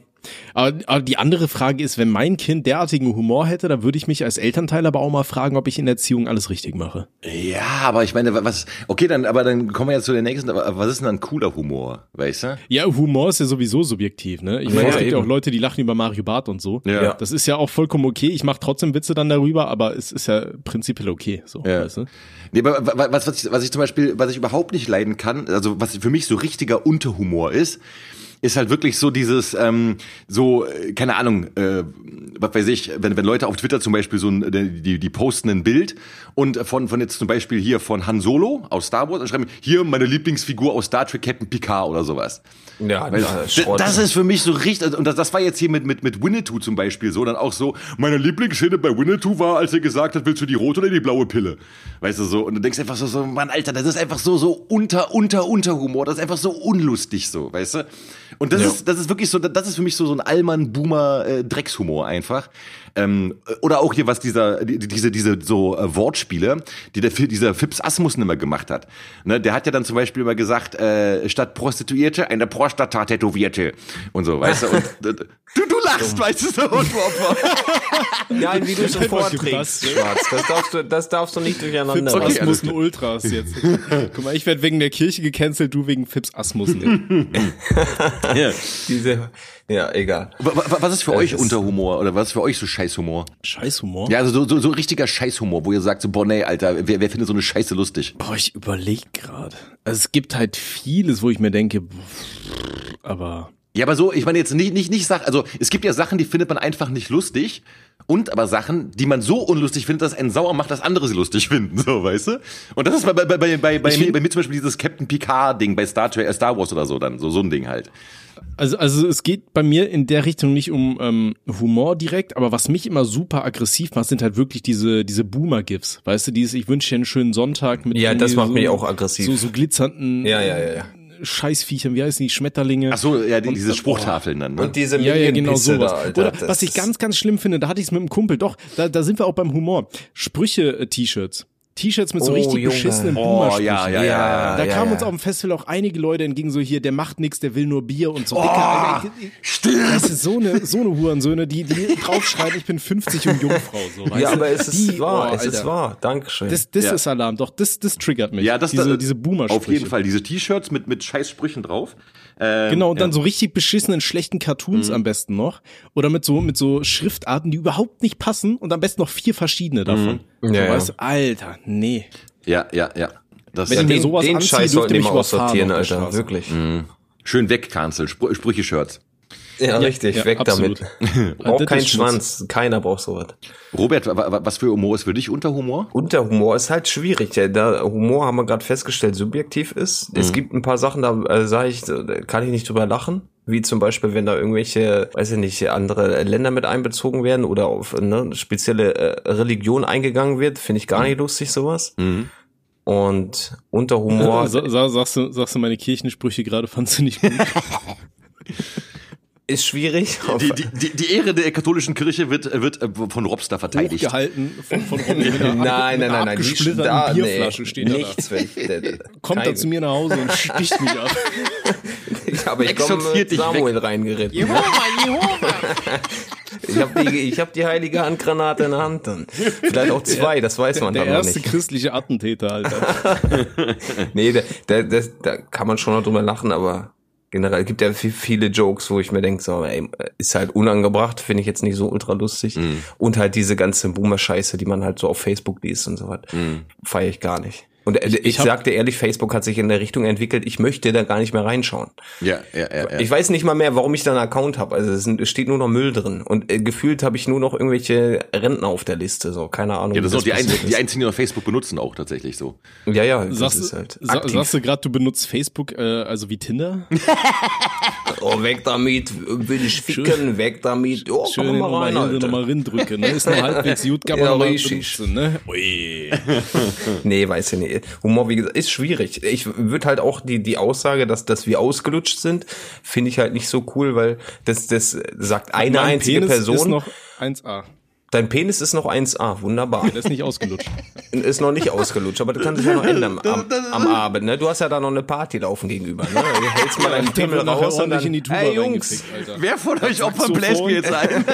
Aber, aber die andere Frage ist, wenn mein Kind derartigen Humor hätte, dann würde ich mich als Elternteil aber auch mal fragen, ob ich in der Erziehung alles richtig mache. Ja, aber ich meine, was, okay, dann, aber dann kommen wir jetzt zu der nächsten, aber was ist denn dann cooler Humor, weißt du? Ja, Humor ist ja sowieso subjektiv, ne? Ich Ja, meine, es gibt ja auch Leute, die lachen über Mario Barth und so. Ja. Das ist ja auch vollkommen okay. Ich mache trotzdem Witze dann darüber, aber es ist ja prinzipiell okay, so, Ja. weißt du? Nee, aber wa- wa- was, was, ich, was ich zum Beispiel, was ich überhaupt nicht leiden kann, also was für mich so richtiger Unterhumor ist, ist halt wirklich so dieses, ähm, so, äh, keine Ahnung, äh, was weiß ich, wenn, wenn Leute auf Twitter zum Beispiel so ein, äh, die, die posten ein Bild und von, von jetzt zum Beispiel hier von Han Solo aus Star Wars und schreiben, hier meine Lieblingsfigur aus Star Trek Captain Picard oder sowas. Ja, Weil, na, d- Schrott. das ist für mich so richtig, und das, das war jetzt hier mit, mit, mit Winnetou zum Beispiel so, dann auch so, meine Lieblingsszene bei Winnetou war, als er gesagt hat, willst du die rote oder die blaue Pille? Weißt du so, und du denkst einfach so, so, Mann, Alter, das ist einfach so, so unter, unter, unter Humor, das ist einfach so unlustig so, weißt du? Und das Ja. ist, das ist wirklich so, das ist für mich so, so ein Allmann-Boomer-Dreckshumor einfach. Ähm, oder auch hier, was dieser, die- diese, diese so äh, Wortspiele, die der, dieser Fips Asmussen immer gemacht hat. Ne, der hat ja dann zum Beispiel immer gesagt, äh, statt Prostituierte eine Prostata-Tätowierte und so, weißt du? Und, du, du lachst, weißt du so. Nein, wie du es vorträgst? Schwarz. Das darfst du, das darfst du nicht durcheinander Fips Okay, Asmussen Ultras jetzt. Guck mal, ich werde wegen der Kirche gecancelt, du wegen Fips Asmussen. ja. Diese, ja, egal. Wa- wa- Was ist für euch ist- Unterhumor oder was ist für euch so Scheißhumor? Scheißhumor. Ja, also so, so, so richtiger Scheißhumor, wo ihr sagt so, boah, nee, Alter, wer, wer findet so eine Scheiße lustig? Boah, ich überlege gerade. Also es gibt halt vieles, wo ich mir denke, aber Ja, aber so, ich meine jetzt nicht, nicht, nicht Sachen, also es gibt ja Sachen, die findet man einfach nicht lustig und aber Sachen, die man so unlustig findet, dass einen sauer macht, dass andere sie lustig finden, so, weißt du? Und das ist bei, bei, bei, bei, bei, mir, bei mir zum Beispiel dieses Captain Picard-Ding bei Star, Trek, äh, Star Wars oder so dann, so, so ein Ding halt. Also, also es geht bei mir in der Richtung nicht um ähm, Humor direkt, aber was mich immer super aggressiv macht, sind halt wirklich diese, diese Boomer-Gifs. Weißt du, dieses, ich wünsche dir einen schönen Sonntag mit Ja, das macht so, mich auch aggressiv. So, so glitzernden Ja, ja, ja, ja. Scheißviechern, wie heißen die, Schmetterlinge. Ach so, ja, die, Und- diese Spruchtafeln dann, ne? Und diese Ja, ja, genau sowas. da, Alter. Oder das was ich ganz, ganz schlimm finde, da hatte ich es mit einem Kumpel, doch, da, da sind wir auch beim Humor. Sprüche-T-Shirts. T-Shirts mit so Oh, richtig Junge. beschissenen Oh, Boomer-Sprüchen. ja, ja, ja. Da ja, kamen ja. uns auf dem Festival auch einige Leute entgegen, so hier, der macht nix, der will nur Bier und so. Oh, Alter, ich- stimmt. Das ist so eine, so eine Hurensöhne, die, die draufschreien, ich bin 50 und Jungfrau, so, weißt Ja, du? aber es ist Die- wahr, oh, es ist wahr. Dankeschön. Das, das Ja. ist Alarm, doch, das, das triggert mich. Ja, das diese, da- diese Boomer-Sprüche. Auf jeden Fall, diese T-Shirts mit, mit scheiß Sprüchen drauf. Ähm, Genau, und dann ja. so richtig beschissenen, schlechten Cartoons am besten noch. Oder mit so, mit so Schriftarten, die überhaupt nicht passen und am besten noch vier verschiedene davon. Ja, so, ja. weißt Alter, nee. Ja, ja, ja. Das Wenn ich mir den, sowas den anziehe, Scheiß dürfte sollten die mal aussortieren, Alter. Wirklich. schön wegcancel, Spr Sprüche-Shirts. Ja, richtig, ja, weg absolut. damit. Braucht keinen. Schwanz. Keiner braucht sowas. Robert, wa- wa- was für Humor ist für dich Unterhumor? Unterhumor ist halt schwierig. Ja, da Humor haben wir gerade festgestellt, subjektiv ist. Es gibt ein paar Sachen, da äh, sage ich, da kann ich nicht drüber lachen. Wie zum Beispiel, wenn da irgendwelche, weiß ich nicht, andere Länder mit einbezogen werden oder auf eine spezielle äh, Religion eingegangen wird, finde ich gar nicht lustig, sowas. Und Unterhumor, Sa sa sagst, du, sagst du meine Kirchensprüche gerade, fandst du nicht gut? ist schwierig. Die, die, die, die Ehre der katholischen Kirche wird, wird äh, von Robster verteidigt. Hochgehalten von, von einer, nein, nein, nein, nein, die da, Bierflasche nee, steht da. nichts. Wenn, der, der, Kommt er zu mir nach Hause und sticht mich ab. Ich habe ich Exorziert dich Samuel reingeritten. Jehova, Jehova! Ich habe die, ich hab die heilige Handgranate in der Hand dann. Vielleicht auch zwei, das weiß man Der dann noch erste nicht. christliche Attentäter, Alter. Nee, da, da, da kann man schon noch drüber lachen, aber generell gibt ja viele Jokes, wo ich mir denke, so, ey, ist halt unangebracht, finde ich jetzt nicht so ultra lustig. Mm. Und halt diese ganze Boomer-Scheiße, die man halt so auf Facebook liest und so was, mm. feiere ich gar nicht. Und ich, ich, sagte ehrlich, Facebook hat sich in der Richtung entwickelt, ich möchte da gar nicht mehr reinschauen. Ja, ja, ja. ja. Ich weiß nicht mal mehr, warum ich da einen Account habe. Also es, sind, es steht nur noch Müll drin. Und äh, gefühlt habe ich nur noch irgendwelche Rentner auf der Liste. So, keine Ahnung. Ja, das sind auch die, einzigen, die einzigen, die noch Facebook benutzen, auch tatsächlich so. Ja, ja, das sagst, ist halt. Aktiv. Sagst du gerade, du benutzt Facebook, äh, also wie Tinder? oh, weg damit, will ich ficken, schön, weg damit. Oh, schön mal rein, mal, hin, mal drücken. Ne? Ist nur halbwegs gut, kann man ja, mal benutzen, ne? Ui. nee, weiß ich nicht. Humor, wie gesagt, ist schwierig. Ich würde halt auch die, die Aussage, dass, dass wir ausgelutscht sind, finde ich halt nicht so cool, weil das, das sagt eine einzige Penis Person. Ist noch 1A. Dein Penis ist noch 1A, wunderbar. Ja, der ist nicht ausgelutscht. ist noch nicht ausgelutscht, aber das kann sich ja noch ändern am, am, Abend, ne? Du hast ja da noch eine Party laufen gegenüber, ne? Du hältst mal deinen Pimmel raus und dann, in die Tuba hey Jungs, wer von euch Opfer bläst mir jetzt ein?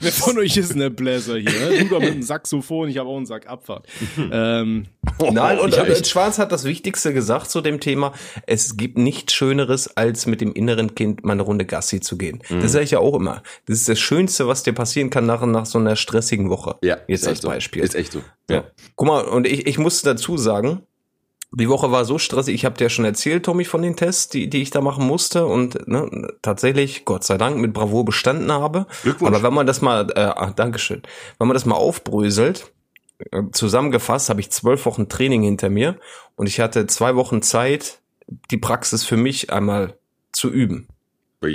wer von euch ist ein Bläser hier? Ne? Du da mit einem Saxophon, ich habe auch einen Sack Abfahrt. ähm, Nein, und, und Schwarz hat das Wichtigste gesagt zu dem Thema, es gibt nichts Schöneres, als mit dem inneren Kind mal eine Runde Gassi zu gehen. Mhm. Das sage ich ja auch immer. Das ist das Schönste, was dir passieren kann nach, nach so einer stressigen Woche. Ja, jetzt als Beispiel. So. Ist echt so. Ja. ja. Guck mal, und ich, ich muss dazu sagen, die Woche war so stressig. Ich habe dir schon erzählt, Tommy, von den Tests, die, die ich da machen musste und ne, tatsächlich, Gott sei Dank, mit Bravour bestanden habe. Glückwunsch. Aber wenn man das mal, äh, ach, Dankeschön, wenn man das mal aufbröselt, äh, zusammengefasst habe ich zwölf Wochen Training hinter mir und ich hatte zwei Wochen Zeit, die Praxis für mich einmal zu üben.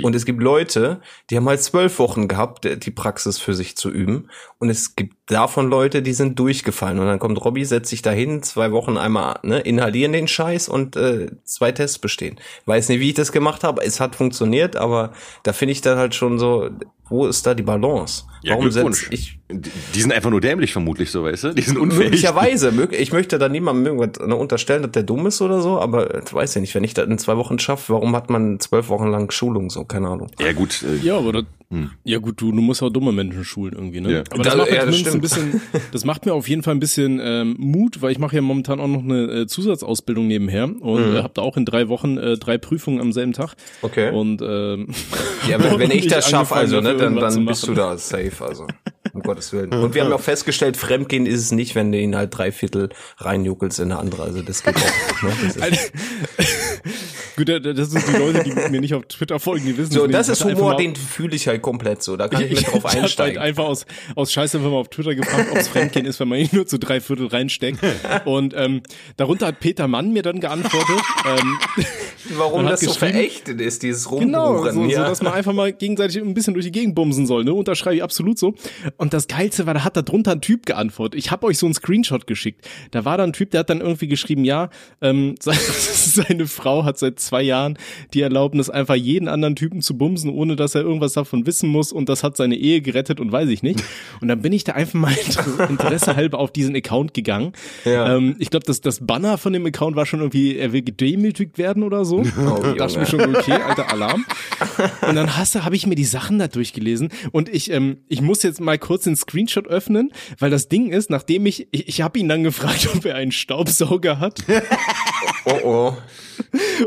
Und es gibt Leute, die haben halt zwölf Wochen gehabt, die Praxis für sich zu üben. Und es gibt davon Leute, die sind durchgefallen. Und dann kommt Robby, setzt sich dahin, zwei Wochen einmal ne, inhalieren den Scheiß und äh, zwei Tests bestehen. Weiß nicht, wie ich das gemacht habe. Es hat funktioniert, aber da finde ich dann halt schon so, wo ist da die Balance? Ja, Warum setze ich? Die sind einfach nur dämlich vermutlich so, weißt du? Die sind unfähig. Möglicherweise. Ich möchte da niemandem irgendwas unterstellen, dass der dumm ist oder so, aber ich weiß ja nicht, wenn ich das in zwei Wochen schaffe, warum hat man zwölf Wochen lang Schulung so? Keine Ahnung. Ja gut. Äh, ja, aber das, hm. Ja gut, du, du musst auch dumme Menschen schulen irgendwie, ne? Ja. Aber das, da, macht mir ja, zumindest ein bisschen, das macht mir auf jeden Fall ein bisschen ähm, Mut, weil ich mache ja momentan auch noch eine äh, Zusatzausbildung nebenher und mhm. äh, habe da auch in drei Wochen äh, drei Prüfungen am selben Tag. Okay. Und ähm, ja, wenn, wenn ich das schaffe, also ne, dann, dann bist du da safe, also um Gottes Willen. Und wir haben auch festgestellt, Fremdgehen ist es nicht, wenn du ihn halt drei Viertel reinjuckelst in eine andere. Also das geht auch. Ne? Das Gut, das sind die Leute, die mir nicht auf Twitter folgen, die wissen So, das ist Humor, den fühle ich halt komplett so. Da kann ich, ich mit drauf halt einsteigen. Halt einfach aus, aus Scheiße, wenn man auf Twitter gefragt, ob es Fremdgehen ist, wenn man ihn nur zu drei Viertel reinsteckt. Und ähm, darunter hat Peter Mann mir dann geantwortet. ähm, Warum das so verächtet ist, dieses Rumbuchen. Genau, so, ja. so, dass man einfach mal gegenseitig ein bisschen durch die Gegend bumsen soll. Ne? Unterschreibe ich absolut so. Und das Geilste war, da hat da drunter ein Typ geantwortet. Ich habe euch so einen Screenshot geschickt. Da war da ein Typ, der hat dann irgendwie geschrieben, ja, ähm, seine Frau hat seit zwei Jahren die Erlaubnis, einfach jeden anderen Typen zu bumsen, ohne dass er irgendwas davon wissen muss. Und das hat seine Ehe gerettet und weiß ich nicht. Und dann bin ich da einfach mal Interesse halber auf diesen Account gegangen. Ja. Ähm, ich glaube, das, das Banner von dem Account war schon irgendwie, er will gedemütigt werden oder so. Oh, da dachte ich mir schon, okay, alter Alarm. Und dann hast du, habe ich mir die Sachen da durchgelesen und ich, ähm, ich muss jetzt mal kurz den Screenshot öffnen, weil das Ding ist, nachdem ich, ich, ich habe ihn dann gefragt, ob er einen Staubsauger hat. oh oh.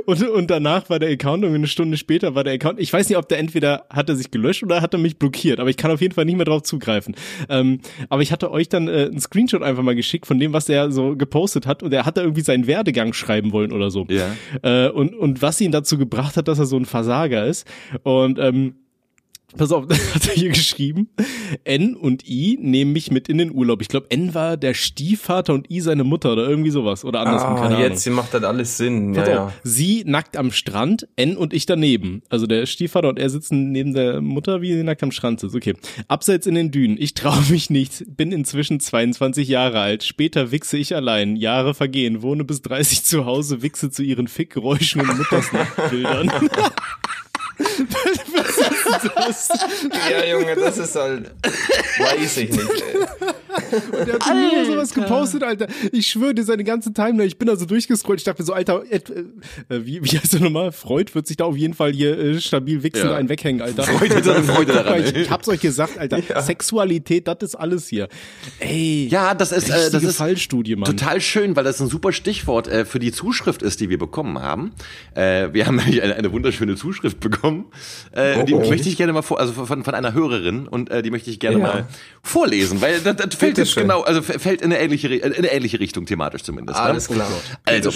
Und, und danach war der Account, und eine Stunde später war der Account, ich weiß nicht, ob der entweder hat er sich gelöscht oder hat er mich blockiert, aber ich kann auf jeden Fall nicht mehr drauf zugreifen. Ähm, aber ich hatte euch dann äh, einen Screenshot einfach mal geschickt von dem, was er so gepostet hat und er hat da irgendwie seinen Werdegang schreiben wollen oder so. Ja. Äh, und, und was ihn dazu gebracht hat, dass er so ein Versager ist. Und ähm, Pass auf, hat er hier geschrieben. N und I nehmen mich mit in den Urlaub. Ich glaube, N war der Stiefvater und I seine Mutter oder irgendwie sowas. Oder andersrum, ah, keine jetzt Ahnung. macht das alles Sinn. Ja, ja. Sie nackt am Strand, N und ich daneben. Also der Stiefvater und er sitzen neben der Mutter, wie sie nackt am Strand sitzt. Okay. Abseits in den Dünen. Ich traue mich nicht. Bin inzwischen 22 Jahre alt. Später wichse ich allein. Jahre vergehen. Wohne bis 30 zu Hause, wichse zu ihren Fickgeräuschen und Muttersnachtbildern. Was ist das? Ja, Junge, das ist halt. Weiß ich nicht, ey. Und der hat nur sowas gepostet, Alter. Ich schwöre dir, seine ganze Timeline. Ich bin also durchgescrollt. Ich dachte mir so, Alter, äh, äh, wie, wie heißt der nochmal? Freud wird sich da auf jeden Fall hier äh, stabil wichsen, ja. einen weghängen, Alter. Freud hat seine Freude daran. ich, ich hab's euch gesagt, Alter. Ja. Sexualität, das ist alles hier. Ey. Ja, das ist, äh, das ist Fallstudie, Mann. total schön, weil das ein super Stichwort äh, für die Zuschrift ist, die wir bekommen haben. Äh, wir haben eine, eine wunderschöne Zuschrift bekommen. Äh, oh, die oh. möchte ich gerne mal vor, also von, von einer Hörerin und äh, die möchte ich gerne ja. mal vorlesen, weil das, das fällt jetzt genau, also fällt in eine ähnliche, in eine ähnliche Richtung thematisch zumindest. Ne? Alles ne? klar. Also,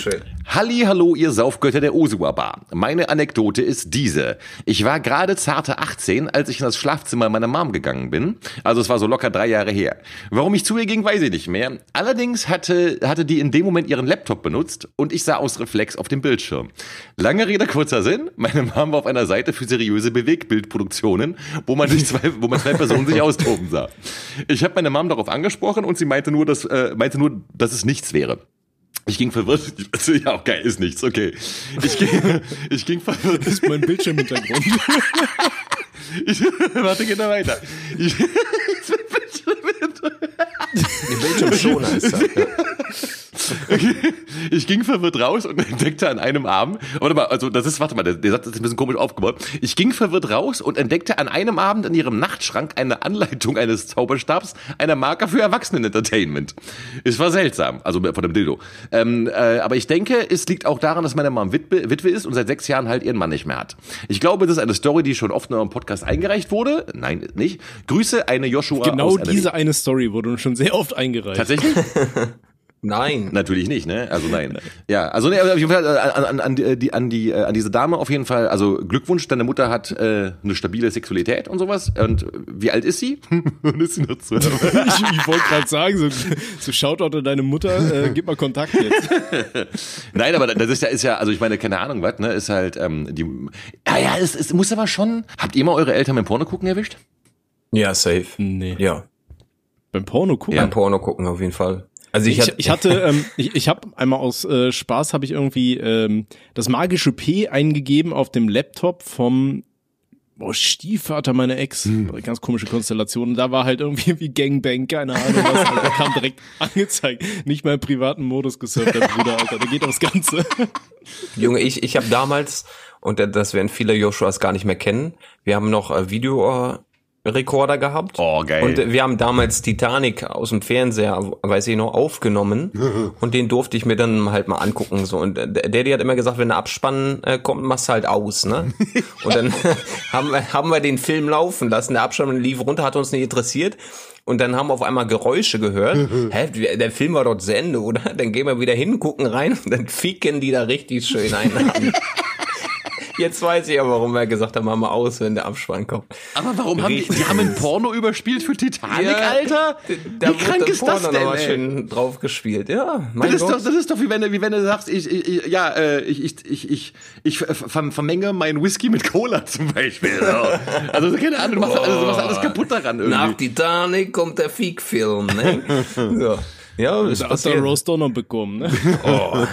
Halli, hallo, ihr Saufgötter der Osua Bar. Meine Anekdote ist diese. Ich war gerade zarte 18, als ich in das Schlafzimmer meiner Mom gegangen bin. Also es war so locker drei Jahre her. Warum ich zu ihr ging, weiß ich nicht mehr. Allerdings hatte, hatte die in dem Moment ihren Laptop benutzt und ich sah aus Reflex auf dem Bildschirm. Lange Rede, kurzer Sinn. Meine Mom war auf einer Seite für seriöse Bewegbildproduktionen, wo man, sich zwei, wo man zwei Personen sich austoben sah. Ich habe meine Mom darauf angesprochen und sie meinte nur, dass, äh, meinte nur, dass es nichts wäre. Ich ging verwirrt. Ja, okay, ist nichts, okay. Ich ging, ich ging verwirrt. Das ist mein Bildschirmhintergrund. ich, warte, geht da weiter. Ich, ich bin Bildschirmschoner ist das. Ja. Ich ging verwirrt raus und entdeckte an einem Abend, warte mal, also das ist, warte mal, der, der Satz ist ein bisschen komisch aufgebaut. Ich ging verwirrt raus und entdeckte an einem Abend in ihrem Nachtschrank eine Anleitung eines Zauberstabs, einer Marke für Erwachsenen-Entertainment. Es war seltsam, also von dem Dildo. Ähm, äh, aber ich denke, es liegt auch daran, dass meine Mom Witwe, Witwe ist und seit sechs Jahren halt ihren Mann nicht mehr hat. Ich glaube, das ist eine Story, die schon oft in eurem Podcast eingereicht wurde. Nein, nicht. Grüße, eine Joshua. Genau diese eine Story wurde schon sehr oft eingereicht. Tatsächlich? Nein. Natürlich nicht, ne? Also nein. Ja, also ne, auf jeden Fall äh, an, an, an, die, an, die, äh, an diese Dame auf jeden Fall, also Glückwunsch, deine Mutter hat äh, eine stabile Sexualität und sowas. Und wie alt ist sie? ist sie noch zu ich ich wollte gerade sagen, so, so Shoutout an deine Mutter, äh, gib mal Kontakt jetzt. nein, aber das ist ja, ist ja, also ich meine, keine Ahnung was, ne? Ist halt, ähm, die. Ja, ja, es, es muss aber schon. Habt ihr mal eure Eltern beim Porno gucken erwischt? Ja, safe. Nee. Ja. Beim Porno gucken? Ja. Beim Porno gucken auf jeden Fall. Also ich, ich, ich hatte, ähm, ich, ich habe einmal aus äh, Spaß habe ich irgendwie ähm, das magische P eingegeben auf dem Laptop vom oh, Stiefvater meiner Ex, hm. ganz komische Konstellation. Da war halt irgendwie wie Gangbang, keine Ahnung was. Alter, kam direkt angezeigt. Nicht mal im privaten Modus gesurft, der Bruder, Alter. Da geht aufs Ganze. Junge, ich, ich habe damals, und das werden viele Joshuas gar nicht mehr kennen, wir haben noch äh, Video Rekorder gehabt. Oh, geil. Und wir haben damals Titanic aus dem Fernseher, weiß ich noch, aufgenommen. und den durfte ich mir dann halt mal angucken. So. Und der Daddy hat immer gesagt, wenn der Abspann äh, kommt, machst du halt aus, ne? und dann haben, wir, haben wir den Film laufen lassen. Der Abspann lief runter, hat uns nicht interessiert. Und dann haben wir auf einmal Geräusche gehört. Hä, der Film war dort zu Ende, oder? Dann gehen wir wieder hin, gucken rein und dann ficken die da richtig schön ein. Jetzt weiß ich ja, warum er gesagt hat, mach mal aus, wenn der Abspann kommt. Aber warum haben die, die haben ein Porno überspielt für Titanic, ja, Alter? Da wie krank ist Porno das denn, ey? schön drauf gespielt, ja. Mein das ist doch, das ist doch wie wenn du, wie wenn du sagst, ich, ich ja, äh, ich, ich, ich, ich, ich vermenge meinen Whisky mit Cola zum Beispiel. So. Also keine Ahnung, du machst, also, du machst alles kaputt daran irgendwie. Nach Titanic kommt der Fake-Film, ne? ja. Ja, das hat der Roast noch bekommen, ne? Oh.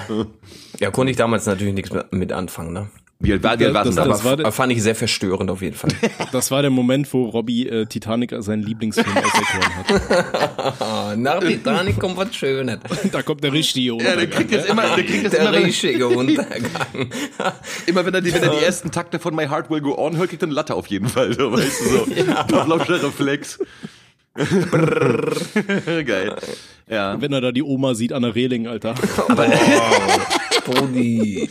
Ja, konnte ich damals natürlich nichts mit anfangen, ne? Wie alt war, wie alt war das, das, war der, fand ich sehr verstörend auf jeden Fall. Das war der Moment, wo Robbie äh, Titanic als seinen Lieblingsfilm auserkoren hat. Nach Titanic kommt was Schönes. Da kommt der richtige Untergang. Ja, der kriegt jetzt immer, der kriegt jetzt der immer, richtige Untergang. immer wenn er, die, wenn er die ersten Takte von My Heart Will Go On hört, kriegt er eine Latte auf jeden Fall. So, weißt du, so. ja. Pavlovscher Reflex. Geil. Ja. Wenn er da die Oma sieht an der Reling, Alter. Aber, Brudi.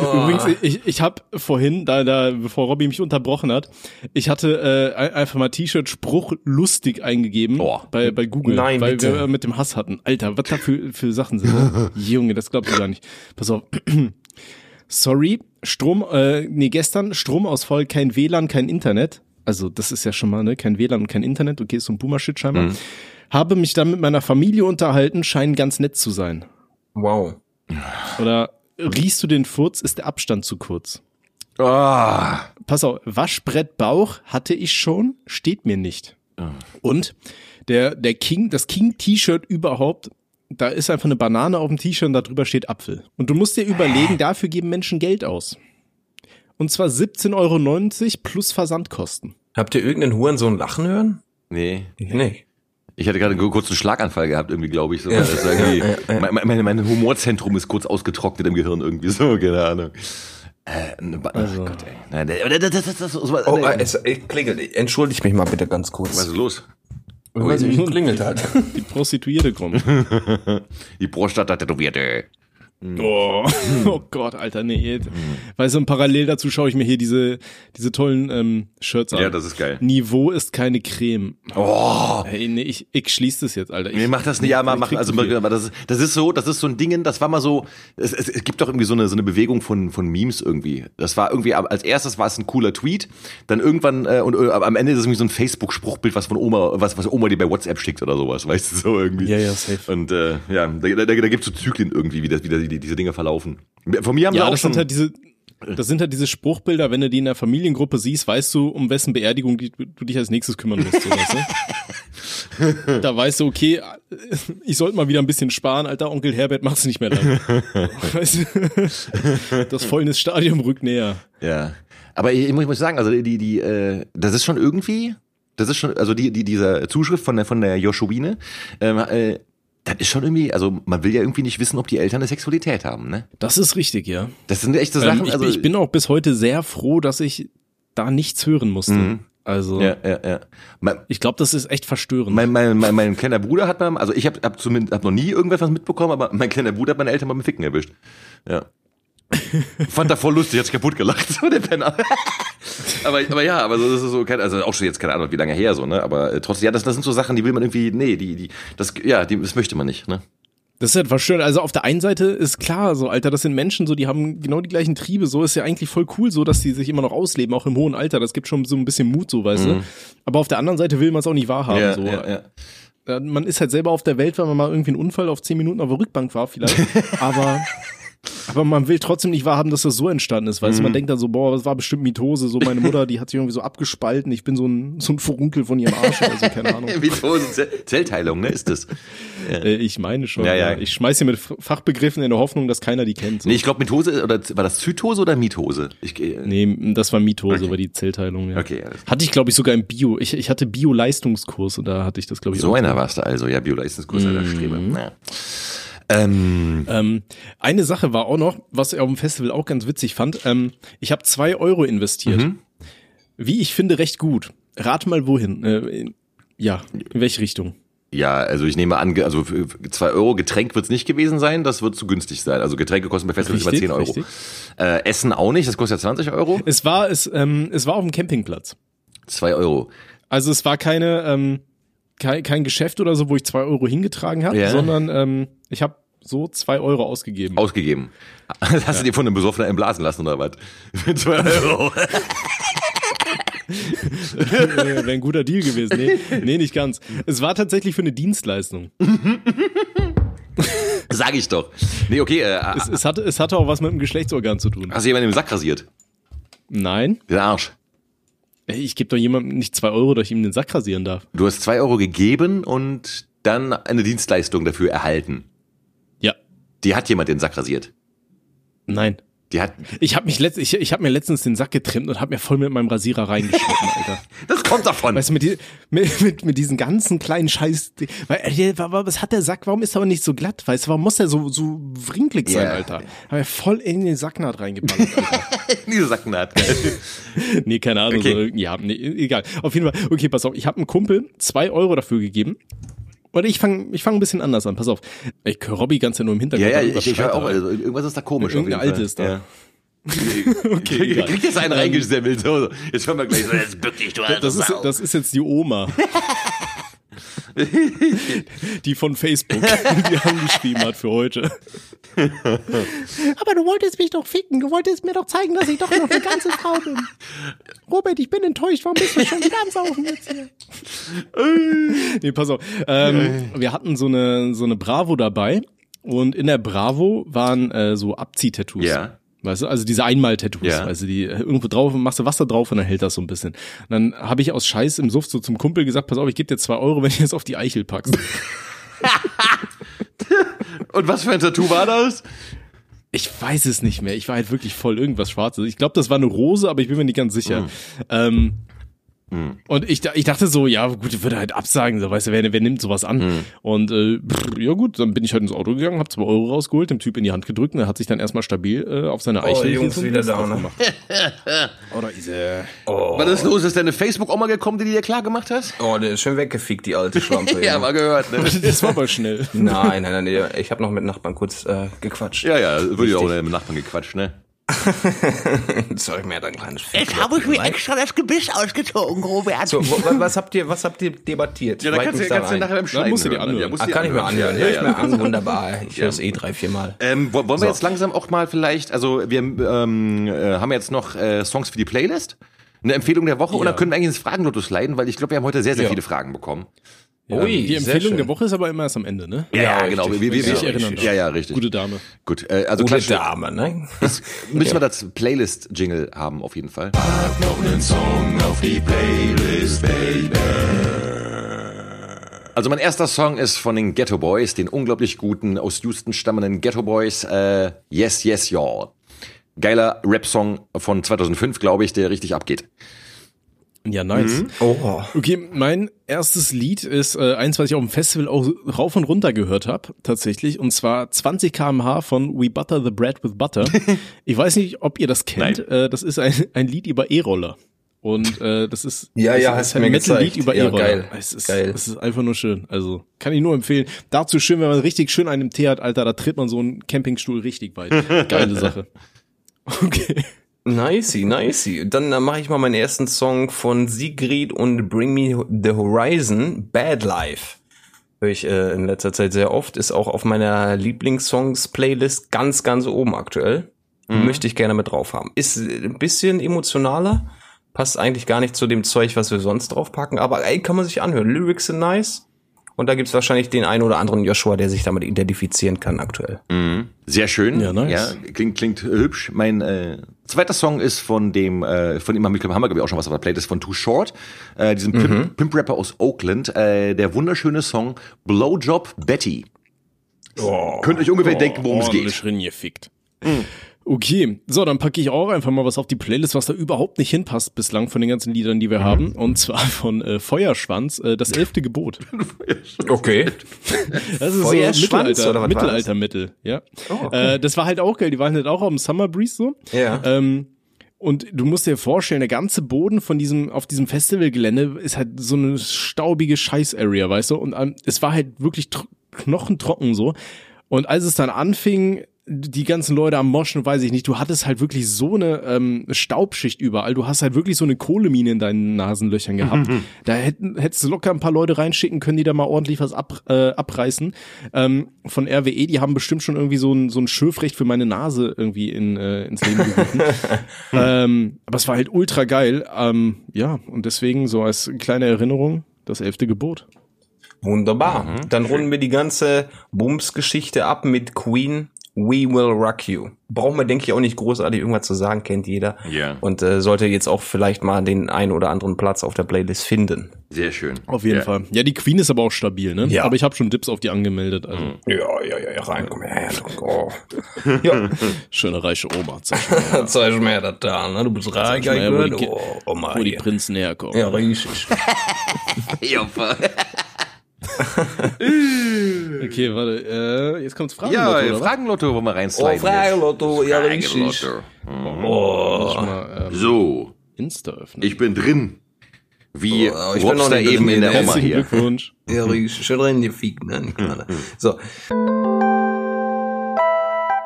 Oh. Übrigens, ich, ich habe vorhin, da, da, bevor Robby mich unterbrochen hat, ich hatte äh, einfach mal T-Shirt Spruch lustig eingegeben oh. bei, bei Google, Nein, weil bitte. wir mit dem Hass hatten. Alter, was da für, für Sachen sind. Ne? Junge, das glaubst du gar nicht. Pass auf. Sorry, Strom, äh, nee, gestern Stromausfall, kein WLAN, kein Internet. Also das ist ja schon mal, ne, kein WLAN und kein Internet, okay, ist so ein Boomer-Shit scheinbar. Mhm. Habe mich dann mit meiner Familie unterhalten, scheinen ganz nett zu sein. Wow. Oder riechst du den Furz, ist der Abstand zu kurz. Oh. Pass auf, Waschbrett Bauch hatte ich schon, steht mir nicht. Oh. Und der, der King, das King-T-Shirt überhaupt, da ist einfach eine Banane auf dem T-Shirt und da drüber steht Apfel. Und du musst dir überlegen, dafür geben Menschen Geld aus. Und zwar 17,90 Euro plus Versandkosten. Habt ihr irgendeinen Hurensohn lachen hören? Nee. Nee. Ich hatte gerade einen kurzen Schlaganfall gehabt, irgendwie, glaube ich. So. Ja, das irgendwie mein, mein, mein Humorzentrum ist kurz ausgetrocknet im Gehirn irgendwie so, keine Ahnung. Äh, ne, also. Oh Gott, ey. Nein, das, das, das, das, das, oh, es, es klingelt. Entschuldigt mich mal bitte ganz kurz. Was ist los? Weiß ich, klingelt halt. Die Prostituierte kommt. Die Prostata-Tätowierte. Oh, oh Gott, Alter, nee. Weißt du, parallel dazu schaue ich mir hier diese, diese tollen ähm, Shirts an. Ja, das ist geil. Niveau ist keine Creme. Oh. Hey, nee, ich, ich schließe das jetzt, Alter. Ich, nee, mach das nicht. Ja, mach, mach also, aber das, ist, das ist so, das ist so ein Ding, das war mal so, es, es, es gibt doch irgendwie so eine, so eine Bewegung von, von Memes irgendwie. Das war irgendwie, als erstes war es ein cooler Tweet, dann irgendwann, äh, und äh, am Ende ist es irgendwie so ein Facebook-Spruchbild, was von Oma, was, was Oma dir bei WhatsApp schickt oder sowas, weißt du, so irgendwie. Ja, ja, safe. Und, äh, ja, da, da, da gibt's so Zyklen irgendwie, wie das, wie das, die, diese Dinge verlaufen. Von mir haben ja, wir auch das schon. Sind halt diese, das sind halt diese Spruchbilder, wenn du die in der Familiengruppe siehst, weißt du, um wessen Beerdigung du dich als nächstes kümmern musst. So, weißt du? da weißt du, okay, ich sollte mal wieder ein bisschen sparen, alter Onkel Herbert macht's nicht mehr lang. weißt du? Das Fäulnis-Stadium rückt näher. Ja. Aber ich, ich muss sagen, also die, die, äh, das ist schon irgendwie, das ist schon, also die, die, dieser Zuschrift von der, von der Joschuine, ähm, äh, das ist schon irgendwie, also man will ja irgendwie nicht wissen, ob die Eltern eine Sexualität haben, ne? Das ist richtig, ja. Das sind echte Sachen. Ähm, ich, also, ich bin auch bis heute sehr froh, dass ich da nichts hören musste. Mhm. Also ja, ja, ja. Mein, ich glaube, das ist echt verstörend. Mein, mein, mein, mein kleiner Bruder hat mal, also ich habe hab zumindest hab noch nie irgendwas mitbekommen, aber mein kleiner Bruder hat meine Eltern mal mit Ficken erwischt. Ja. Fand er voll lustig, hat sich kaputt gelacht, so der Penner. aber, aber ja, aber so, das ist so, kein, also auch schon jetzt keine Ahnung, wie lange her so, ne? Aber äh, trotzdem, ja, das, das sind so Sachen, die will man irgendwie, nee, die, die, das, ja, die, das möchte man nicht, ne? Das ist halt was schön. Also auf der einen Seite ist klar, so Alter, das sind Menschen, so die haben genau die gleichen Triebe. So ist ja eigentlich voll cool, so dass die sich immer noch ausleben, auch im hohen Alter. Das gibt schon so ein bisschen Mut, so weißt mhm. du. Aber auf der anderen Seite will man es auch nicht wahrhaben. Ja, so. ja, ja. Man ist halt selber auf der Welt, weil man mal irgendwie einen Unfall auf zehn Minuten auf der Rückbank war, vielleicht. Aber aber man will trotzdem nicht wahrhaben, dass das so entstanden ist, weil mhm. man denkt dann so, boah, das war bestimmt Mitose, so meine Mutter, die hat sich irgendwie so abgespalten, ich bin so ein, so ein Furunkel von ihrem Arsch oder so, keine Ahnung. Mitose, Zellteilung, ne, ist das? Ja. Äh, ich meine schon. Ja, ja. Ich schmeiß hier mit Fachbegriffen in der Hoffnung, dass keiner die kennt. So. Nee, ich glaube Mitose, oder war das Zytose oder Mitose? Ich, äh, nee, das war Mitose, okay. war die Zellteilung, ja. Okay. Hatte ich, glaube ich, sogar im Bio. Ich, ich hatte Bio-Leistungskurs und da hatte ich das, glaube ich, So einer warst du also, ja, Bio-Leistungskurs, mhm. der Strebe. Ähm. Ähm, eine Sache war auch noch, was ich auf dem Festival auch ganz witzig fand. Ähm, ich habe zwei Euro investiert. Mhm. Wie ich finde, recht gut. Rat mal wohin. Äh, ja, in welche Richtung? Ja, also ich nehme an, also für zwei Euro Getränk wird's nicht gewesen sein, das wird zu günstig sein. Also Getränke kosten bei Festivals über 10 Euro. Äh, Essen auch nicht, das kostet ja 20 Euro. Es war, es, ähm, es war auf dem Campingplatz. Zwei Euro. Also es war keine, ähm, kein, kein Geschäft oder so, wo ich zwei Euro hingetragen habe, Ja. sondern ähm, ich habe so zwei Euro ausgegeben. Ausgegeben. Hast du dir von einem Besoffenen einblasen lassen oder was? Für zwei Euro. Wäre ein guter Deal gewesen. Nee, nee, nicht ganz. Es war tatsächlich für eine Dienstleistung. Sag ich doch. Nee, okay. Äh, Es, es, hatte, es hatte auch was mit dem Geschlechtsorgan zu tun. hast du jemanden im Sack rasiert? Nein, Den Arsch. Ich gebe doch jemandem nicht zwei Euro, dass ich ihm den Sack rasieren darf. Du hast zwei Euro gegeben und dann eine Dienstleistung dafür erhalten. Ja. Die hat jemand den Sack rasiert. Nein. Die hat. Ich habe mich letzt, ich, ich hab mir letztens den Sack getrimmt und habe mir voll mit meinem Rasierer reingeschnitten, Alter. Das kommt davon. Weißt du, mit, die, mit, mit, mit diesen ganzen kleinen Scheiß. Weil, äh, was hat der Sack? Warum ist er aber nicht so glatt? Weißt du, warum muss der so, so wrinkelig sein, Ja. Alter? Hab mir voll in den Sacknaht reingeballert, Alter. Diese Sacknaht. nee, keine Ahnung. Okay. So, ja, nee, egal. Auf jeden Fall. Okay, pass auf. Ich habe einem Kumpel zwei Euro dafür gegeben. Oder ich fange ich fang ein bisschen anders an. Pass auf. Ich höre Robby ganz ja nur im Ja, Hintergrund. ja, irgendwas ich, ich höre auch, also irgendwas ist da komisch. Irgendeine Alte ist da. Ja. Okay, egal. Kriegt jetzt einen reingesemmelt. So, jetzt hören wir gleich so, jetzt bück dich, du Das ist, das ist jetzt die Oma. die von Facebook, die angeschrieben hat für heute. Aber du wolltest mich doch ficken. Du wolltest mir doch zeigen, dass ich doch noch eine ganze Frau bin. Robert, ich bin enttäuscht. Warum bist du schon wieder am Saufen jetzt hier? nee, pass auf. Ähm, wir hatten so eine, so eine Bravo dabei. Und in der Bravo waren äh, so Abziehtattoos. Ja. Weißt du, also diese Einmal-Tattoos, Ja. du, die äh, irgendwo drauf, machst du Wasser drauf und dann hält das so ein bisschen. Und dann habe ich aus Scheiß im Suff so zum Kumpel gesagt, pass auf, ich gebe dir zwei Euro, wenn du es auf die Eichel packst. Und was für ein Tattoo war das? Ich weiß es nicht mehr. Ich war halt wirklich voll irgendwas Schwarzes. Ich glaube, das war eine Rose, aber ich bin mir nicht ganz sicher. Mm. Ähm, Mhm. Und ich, ich dachte so, ja gut, ich würde halt absagen, so, weißt du, wer, wer nimmt sowas an? Mhm. Und äh, pff, ja gut, dann bin ich halt ins Auto gegangen, habe zwei Euro rausgeholt, dem Typ in die Hand gedrückt und er hat sich dann erstmal stabil äh, auf seine Eichel oh, Jungs, wieder da, ne? Oder ist er? Oh. Was ist los? Ist deine Facebook-Oma gekommen, die dir klar gemacht hast? Oh, der ist schön weggefickt, die alte Schlampe. ja, mal gehört. Ne? das war mal schnell. Nein, nein, nein, ich habe noch mit Nachbarn kurz äh, gequatscht. Ja, ja, würde ich auch mit Nachbarn gequatscht, ne? Soll ich mir ein kleines Jetzt habe ich mir extra das Gebiss ausgezogen, Robert. So, was habt ihr, was habt ihr debattiert? Ja, da kannst, du, kannst du nachher beim Schneiden musst du die anhören. Ja, ah, kann ich mir anhören. Ja, ja, ja, an. Wunderbar. Ich höre es eh drei, vier Mal. Ähm, wollen wir so. jetzt langsam auch mal vielleicht, also wir ähm, äh, haben jetzt noch äh, Songs für die Playlist? Eine Empfehlung der Woche ja. oder können wir eigentlich ins Fragenlotus leiten? Weil ich glaube, wir haben heute sehr, sehr viele Fragen bekommen. Ja, Ui, die Empfehlung der Woche ist aber immer erst am Ende, ne? Ja, ja genau. Wir, wir, wir, ich erinnern ja, ja, richtig. Gute Dame. Gut, äh, also Gute Dame, ne? Müssen wir das Playlist-Jingle haben, auf jeden Fall. Pack noch einen Song auf die Playlist, baby. Also mein erster Song ist von den Ghetto Boys, den unglaublich guten, aus Houston stammenden Ghetto Boys, äh, Yes, Yes, Y'all. Geiler Rap-Song von 2005, glaube ich, der richtig abgeht. Ja, nice. Mhm. Oh. Okay, mein erstes Lied ist äh, eins, was ich auf dem Festival auch rauf und runter gehört habe, tatsächlich. Und zwar 20 kmh von We Butter the Bread with Butter. ich weiß nicht, ob ihr das kennt. Äh, das ist ein, ein Lied über E-Roller. Und äh, das ist ja ja das ist ein Metal-Lied über ja, E-Roller. Geil. Es ist, geil. es ist einfach nur schön. Also kann ich nur empfehlen. Dazu schön, wenn man richtig schön einen Tee hat, Alter, da tritt man so einen Campingstuhl richtig weit. Geile Sache. Okay. Nicey, nicey. Dann, dann mache ich mal meinen ersten Song von Sigrid und Bring Me the Horizon, Bad Life. Höre ich äh, in letzter Zeit sehr oft. Ist auch auf meiner Lieblingssongs-Playlist ganz, ganz oben aktuell. Mhm. Möchte ich gerne mit drauf haben. Ist ein bisschen emotionaler. Passt eigentlich gar nicht zu dem Zeug, was wir sonst draufpacken. Aber ey, kann man sich anhören. Lyrics sind nice. Und da gibt's wahrscheinlich den einen oder anderen Joshua, der sich damit identifizieren kann aktuell. Mhm. Sehr schön. Ja, nice. ja klingt, klingt hübsch. Mein äh, zweiter Song ist von dem, äh, von ihm haben wir, haben wir glaube ich auch schon was auf der Playlist von Too Short, äh, diesem Pimp, mhm. Pimp Rapper aus Oakland. Äh, der wunderschöne Song Blowjob Betty. Oh, Könnt euch ungefähr oh, denken, worum es geht. Mhm. Okay, so, dann packe ich auch einfach mal was auf die Playlist, was da überhaupt nicht hinpasst bislang von den ganzen Liedern, die wir mhm. haben. Und zwar von äh, Feuerschwanz, äh, das elfte Gebot. okay. Das ist Feuerschwanz, so Mittelalter, Mittelaltermittel, ja. Oh, okay. äh, das war halt auch geil, die waren halt auch auf dem Summer Breeze so. Ja. Ähm, und du musst dir vorstellen, der ganze Boden von diesem, auf diesem Festivalgelände ist halt so eine staubige Scheiß-Area, weißt du? Und ähm, es war halt wirklich knochentrocken so. Und als es dann anfing, die ganzen Leute am Moschen, weiß ich nicht, du hattest halt wirklich so eine ähm, Staubschicht überall. Du hast halt wirklich so eine Kohlemine in deinen Nasenlöchern gehabt. Mhm. Da hätten, hättest du locker ein paar Leute reinschicken können, die da mal ordentlich was ab, äh, abreißen. Ähm, von RWE, die haben bestimmt schon irgendwie so ein, so ein Schürfrecht für meine Nase irgendwie in, äh, ins Leben gerufen. ähm, aber es war halt ultra geil. Ähm, ja, und deswegen so als kleine Erinnerung das elfte Gebot. Wunderbar. Mhm. Dann runden wir die ganze Bums-Geschichte ab mit Queen We Will Rock You. Braucht man, denke ich, auch nicht großartig irgendwas zu sagen, kennt jeder. Ja. Und äh, sollte jetzt auch vielleicht mal den einen oder anderen Platz auf der Playlist finden. Sehr schön. Auf jeden ja. Fall. Ja, die Queen ist aber auch stabil, ne? Ja. Aber ich habe schon Dips auf die angemeldet. Also. Mhm. Ja, ja, ja, ja, rein, komm her. Oh. ja. Schöne reiche Oma. Zeig mir das da, ne? Du bist reich, wo, die, oh, Oma, wo die Prinzen herkommen. Ja, richtig. ja, okay, warte. Äh, jetzt kommt's Fragenlotto. Ja, Fragenlotto, wo wir reinsliden. Oh, Fragenlotto, ja, richtig. Mhm. Oh. Mal, ähm, so. Insta öffnen. Ich bin drin. Wie oh, ich bin noch da eben in der Oma hier. Glückwunsch. Ja, richtig. Schön reingefickt, ne? So.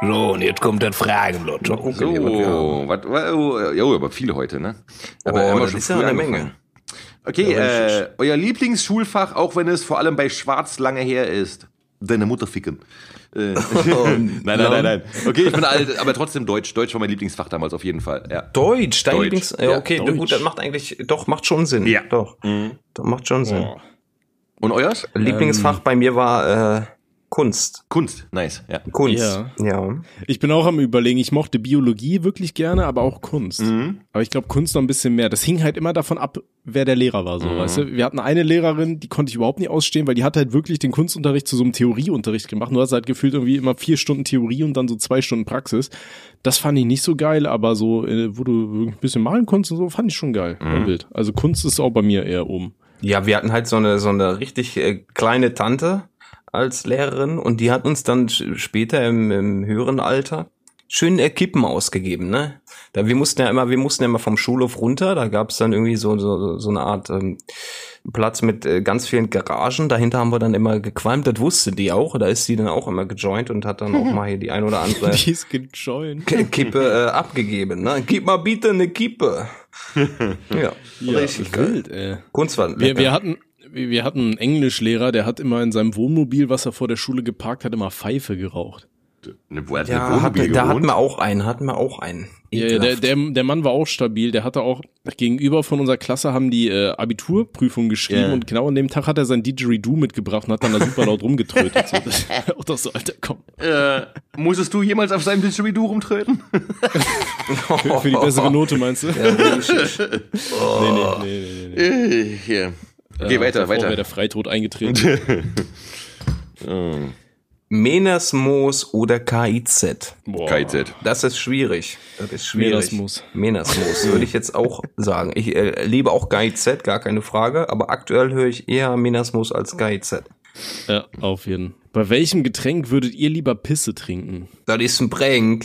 So, und jetzt kommt das Fragenlotto. Okay, so, was, was, jo, aber viele heute, ne? Aber oh, das ist ja eine Menge. Okay, äh, euer Lieblingsschulfach, auch wenn es vor allem bei Schwarz lange her ist. Deine Mutter ficken. Äh, nein, nein, nein, nein. Okay, ich bin alt, aber trotzdem Deutsch. Deutsch war mein Lieblingsfach damals auf jeden Fall. Ja. Deutsch, dein Deutsch. Lieblings. Ja, okay, Deutsch. gut, das macht eigentlich, doch, macht schon Sinn. Ja. Doch. Mhm. Das macht schon Sinn. Oh. Und euers? Lieblingsfach ähm, bei mir war äh, Kunst. Kunst, nice, ja. Kunst. Ja. ja. Ich bin auch am überlegen, ich mochte Biologie wirklich gerne, aber auch Kunst. Mhm. Aber ich glaube Kunst noch ein bisschen mehr. Das hing halt immer davon ab, wer der Lehrer war, so, Mhm. weißt du? Wir hatten eine Lehrerin, die konnte ich überhaupt nicht ausstehen, weil die hat halt wirklich den Kunstunterricht zu so einem Theorieunterricht gemacht. Du hast halt gefühlt irgendwie immer vier Stunden Theorie und dann so zwei Stunden Praxis. Das fand ich nicht so geil, aber so, äh, wo du ein bisschen malen konntest und so, fand ich schon geil. Mhm. Also Kunst ist auch bei mir eher oben. Ja, wir hatten halt so eine, so eine richtig äh, kleine Tante als Lehrerin und die hat uns dann später im, im höheren Alter schön äh, Kippen ausgegeben, ne? Da wir mussten ja immer, wir mussten ja immer vom Schulhof runter, da gab's dann irgendwie so, so, so eine Art ähm, Platz mit äh, ganz vielen Garagen. Dahinter haben wir dann immer gequalmt, das wusste die auch. Da ist sie dann auch immer gejoint und hat dann auch mal hier die ein oder andere Die ist gejoint. Kippe äh, abgegeben. Ne? Gib mal bitte eine Kippe. ja, richtig geil. wild, ey. Kunst war Wir, wir hatten, wir hatten einen Englischlehrer, der hat immer in seinem Wohnmobil, was er vor der Schule geparkt hat, immer Pfeife geraucht. Ne, wo hat ja, eine hat, Wohnmobil da hatten wir auch einen, hatten wir auch einen. Ja, der, der, der Mann war auch stabil. Der hatte auch gegenüber von unserer Klasse haben die äh, Abiturprüfung geschrieben Ja. und genau an dem Tag hat er sein Didgeridoo mitgebracht und hat dann da super laut rumgetrötet. So, das, auch das so, Alter, komm. Äh, musstest du jemals auf seinem Didgeridoo rumtreten? Für, für die bessere Note meinst du? Ja. Nee, nee, nee, nee, nee. nee. Äh, Hier. Okay, Äh, weiter, davor wäre weiter. der Freitod eingetreten. Menasmoos oder KIZ. Boah. KIZ. Das ist schwierig. Das ist schwierig. Menasmoos. Menasmoos, würde ich jetzt auch sagen. Ich äh, liebe auch KIZ, gar keine Frage, aber aktuell höre ich eher Menasmoos als KIZ. Ja, auf jeden. Bei welchem Getränk würdet ihr lieber Pisse trinken? Das ist ein Prank.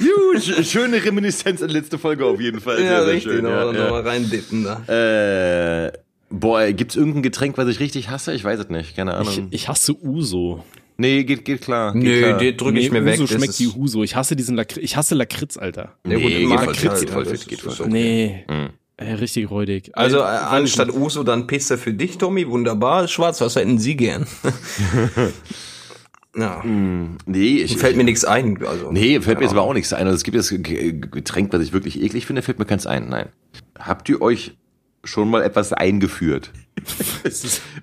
Juhu, sch- schöne Reminiszenz an letzte Folge auf jeden Fall. Sehr, sehr schön. noch, Ja, noch mal reindippen da. ja. Äh, boah, gibt's irgendein Getränk, was ich richtig hasse? Ich weiß es nicht, keine Ich, Ahnung. ich hasse Uso. nee, geht, geht klar. Geht Nö, klar. den drücke ich mir weg. Uso schmeckt wie Huso. Ich hasse diesen Lakritz. Ich hasse Lakritz, Alter. Ja, Nee, mag geht voll ich fit, halt, geht voll fit, geht voll fit. okay. Nee. Mhm. Äh, richtig räudig. Also äh, Weil- anstatt Uso dann Pisse für dich, Tommy, wunderbar. Schwarz, was hätten Sie gern? ja, Nee, ich, fällt mir nichts ein. Also, Nee, fällt mir jetzt aber auch nichts ein. Also es gibt das Ge- Getränk, was ich wirklich eklig finde, fällt mir keins ein. Nein. Habt ihr euch schon mal etwas eingeführt?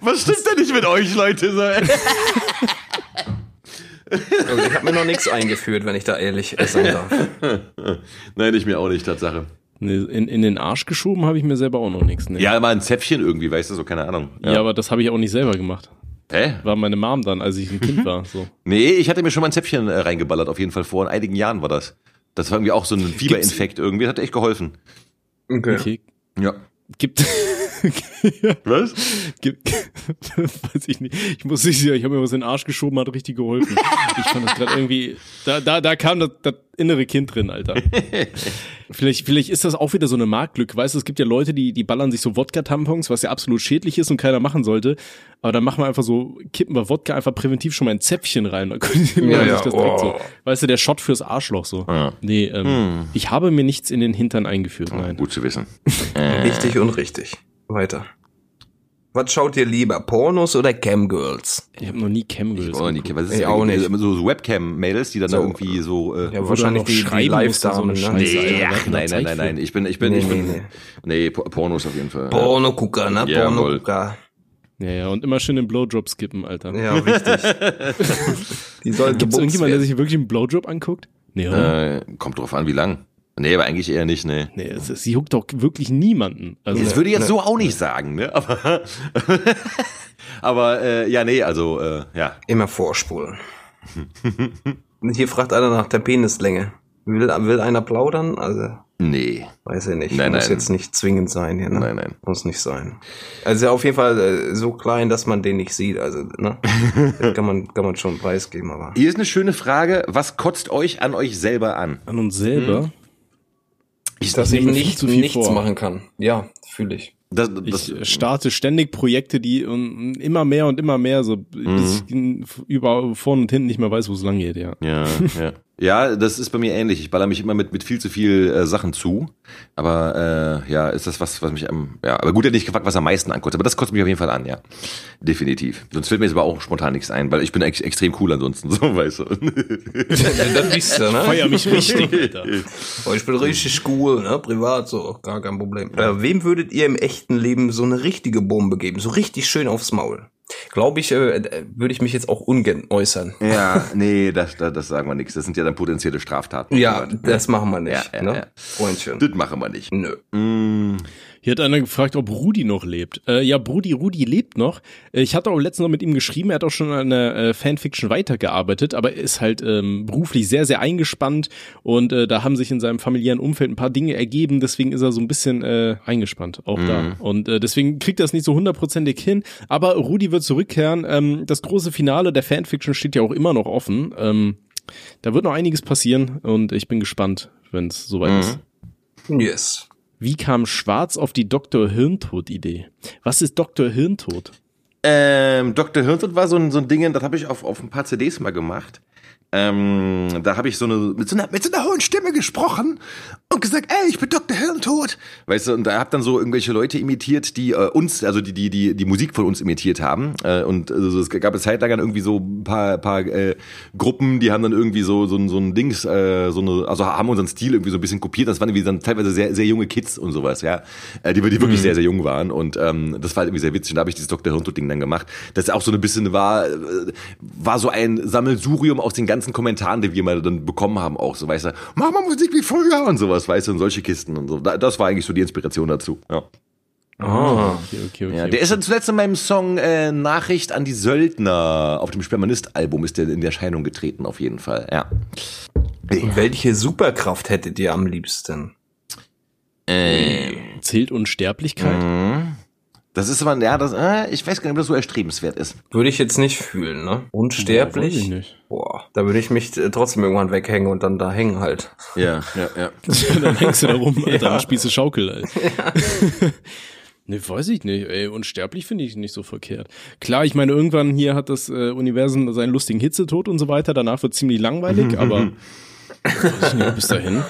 Was stimmt denn nicht mit euch, Leute? So, Also ich habe mir noch nichts eingeführt, wenn ich da ehrlich sein darf. Nein, ich mir auch nicht, Tatsache. Nee, in, in den Arsch geschoben habe ich mir selber auch noch nichts. Ne? Ja, mal ein Zäpfchen irgendwie, weißt du, so, keine Ahnung. ja. aber das habe ich auch nicht selber gemacht. Hä? War meine Mom dann, als ich ein Kind war. So. Nee, ich hatte mir schon mal ein Zäpfchen äh, reingeballert, auf jeden Fall vor einigen Jahren war das. Das war irgendwie auch so ein Fieberinfekt irgendwie, das hat echt geholfen. Okay. Okay. Ja. Gibt. Was? gibt weiß ich nicht. Ich muss nicht sagen, ich habe mir was in den Arsch geschoben, hat richtig geholfen. Ich fand das gerade irgendwie. Da, da, da kam das, das innere Kind drin, Alter. Vielleicht, vielleicht ist das auch wieder so eine Marktlücke. Weißt du, es gibt ja Leute, die, die ballern sich so Wodka-Tampons, was ja absolut schädlich ist und keiner machen sollte. Aber dann machen wir einfach so, kippen wir Wodka einfach präventiv schon mal ein Zäpfchen rein. Dann können die Ja, ja, sich das direkt so. oh. Weißt du, der Shot fürs Arschloch so. Ja. Nee, ähm, ich habe mir nichts in den Hintern eingeführt, nein. Gut zu wissen. Richtig und richtig. Weiter. Was schaut ihr lieber? Pornos oder Camgirls? Ich habe noch nie Camgirls. Oh, nee, geguckt. was ist Ich auch nicht. So, so Webcam-Mädels, die dann da So, irgendwie so. Äh, Ja, wahrscheinlich die, die so Live-Damen. eine ne? Scheiße. Nee, ach, da nein, nein, nein, nein. Ich bin, ich bin, Nee, ich bin. nee, Nee, Po- Pornos auf jeden Fall. Pornogucker, ne? Jawohl. Pornogucker. Ja, ja, und immer schön den Blowjob skippen, Alter. Ja, richtig. die sollen Gibt's irgendjemand, der werden. sich wirklich einen Blowjob anguckt? Nee, oder? Äh, kommt drauf an, wie lang. Nee, aber eigentlich eher nicht, nee. Nee, es, es juckt doch wirklich niemanden. Also, Das würde ich jetzt ne. so auch nicht sagen, ne? Aber, aber äh, ja, nee, also äh, ja. Immer vorspulen. Und Hier fragt einer nach der Penislänge. Will, will einer plaudern? Also, Nee. weiß ich nicht. Nein, Muss nein. jetzt nicht zwingend sein hier, ne? Nein, nein. Muss nicht sein. Also auf jeden Fall äh, so klein, dass man den nicht sieht. Also, ne? Kann man, kann man schon preisgeben, aber. Hier ist eine schöne Frage. Was kotzt euch an euch selber an? an uns selber. Ich, Dass ich nicht, zu viel nichts vor. machen kann. Ja, fühle ich. das, das, Ich starte ständig Projekte, die um, immer mehr und immer mehr, so bis ich über vorne und hinten nicht mehr weiß, wo es lang geht, ja. ja, ja. Ja, das ist bei mir ähnlich. Ich baller mich immer mit, mit viel zu viel äh, Sachen zu. Aber äh, ja, ist das was, was mich am. Ja, aber gut, er hat nicht gefragt, was am meisten ankotzt. Aber das kotzt mich auf jeden Fall an, ja. Definitiv. Sonst fällt mir jetzt aber auch spontan nichts ein, weil ich bin ex extrem cool ansonsten, so weißt du. das wisst ihr, ne? Feuer mich richtig, Alter. Oh, ich bin richtig cool, ne? Privat so, gar kein Problem. Äh, wem würdet ihr im echten Leben so eine richtige Bombe geben? So richtig schön aufs Maul? Glaube ich, äh, würde ich mich jetzt auch ungern äußern. Ja, nee, das, das, das sagen wir nichts. Das sind ja dann potenzielle Straftaten. Ja, das machen wir nicht, Ja, ne? ja. Freundchen. Das machen wir nicht. Nö. Mm, Hier hat einer gefragt, ob Rudi noch lebt. Äh, ja, Brudi, Rudi lebt noch. Äh, Ich hatte auch letztens noch mit ihm geschrieben, er hat auch schon an der äh, Fanfiction weitergearbeitet, aber er ist halt ähm, beruflich sehr, sehr eingespannt und äh, da haben sich in seinem familiären Umfeld ein paar Dinge ergeben, deswegen ist er so ein bisschen äh, eingespannt, auch da. Und äh, deswegen kriegt er es nicht so hundertprozentig hin, aber Rudi wird zurückkehren. Ähm, das große Finale der Fanfiction steht ja auch immer noch offen. Ähm, da wird noch einiges passieren und ich bin gespannt, wenn es soweit ist. Yes. Wie kam Schwarz auf die Dr. Hirntod-Idee? Was ist Dr. Hirntod? Ähm, Dr. Hirntod war so ein, so ein Ding, das habe ich auf, auf ein paar CDs mal gemacht. Ähm, da habe ich so eine mit, so einer mit so einer hohen Stimme gesprochen und gesagt, ey, ich bin Dr. Hirntod. Weißt du, und da hab dann so irgendwelche Leute imitiert, die äh, uns, also die die die die Musik von uns imitiert haben. Äh, und also, es gab eine Zeit lang dann irgendwie so ein paar paar äh, Gruppen, die haben dann irgendwie so so ein so ein Dings, äh, so eine, also haben unseren Stil irgendwie so ein bisschen kopiert. Das waren irgendwie dann teilweise sehr sehr junge Kids und sowas, ja, äh, die die wirklich sehr sehr jung waren und ähm, das war halt irgendwie sehr witzig. Und da habe ich dieses Dr. Hirntod Ding dann gemacht. Das auch so ein bisschen war äh, war so ein Sammelsurium aus den ganzen Kommentaren, die wir mal dann bekommen haben, auch so, weißt du, mach mal Musik wie früher und sowas, weißt du, und solche Kisten und so. Da- Das war eigentlich so die Inspiration dazu. Ja. Ah. Okay, okay, okay. Ja, der ist dann zuletzt in meinem Song äh, Nachricht an die Söldner auf dem Spermanist-Album ist der in Erscheinung getreten, auf jeden Fall. Ja. Welche Superkraft hättet ihr am liebsten? Zählt Unsterblichkeit? Mhm. Das ist aber, ja, das, äh, ich weiß gar nicht, ob das so erstrebenswert ist. Würde ich jetzt nicht fühlen, ne? Unsterblich? Weiß ich nicht. Boah, da würde ich mich trotzdem irgendwann weghängen und dann da hängen halt. Ja, ja, ja. dann hängst du da rum, Alter, und spielst du Schaukel, Alter. Ne, weiß ich nicht. Ey, unsterblich finde ich nicht so verkehrt. Klar, ich meine, irgendwann hier hat das äh, Universum seinen lustigen Hitzetod und so weiter. Danach wird ziemlich langweilig, aber weiß ich nicht, bis dahin.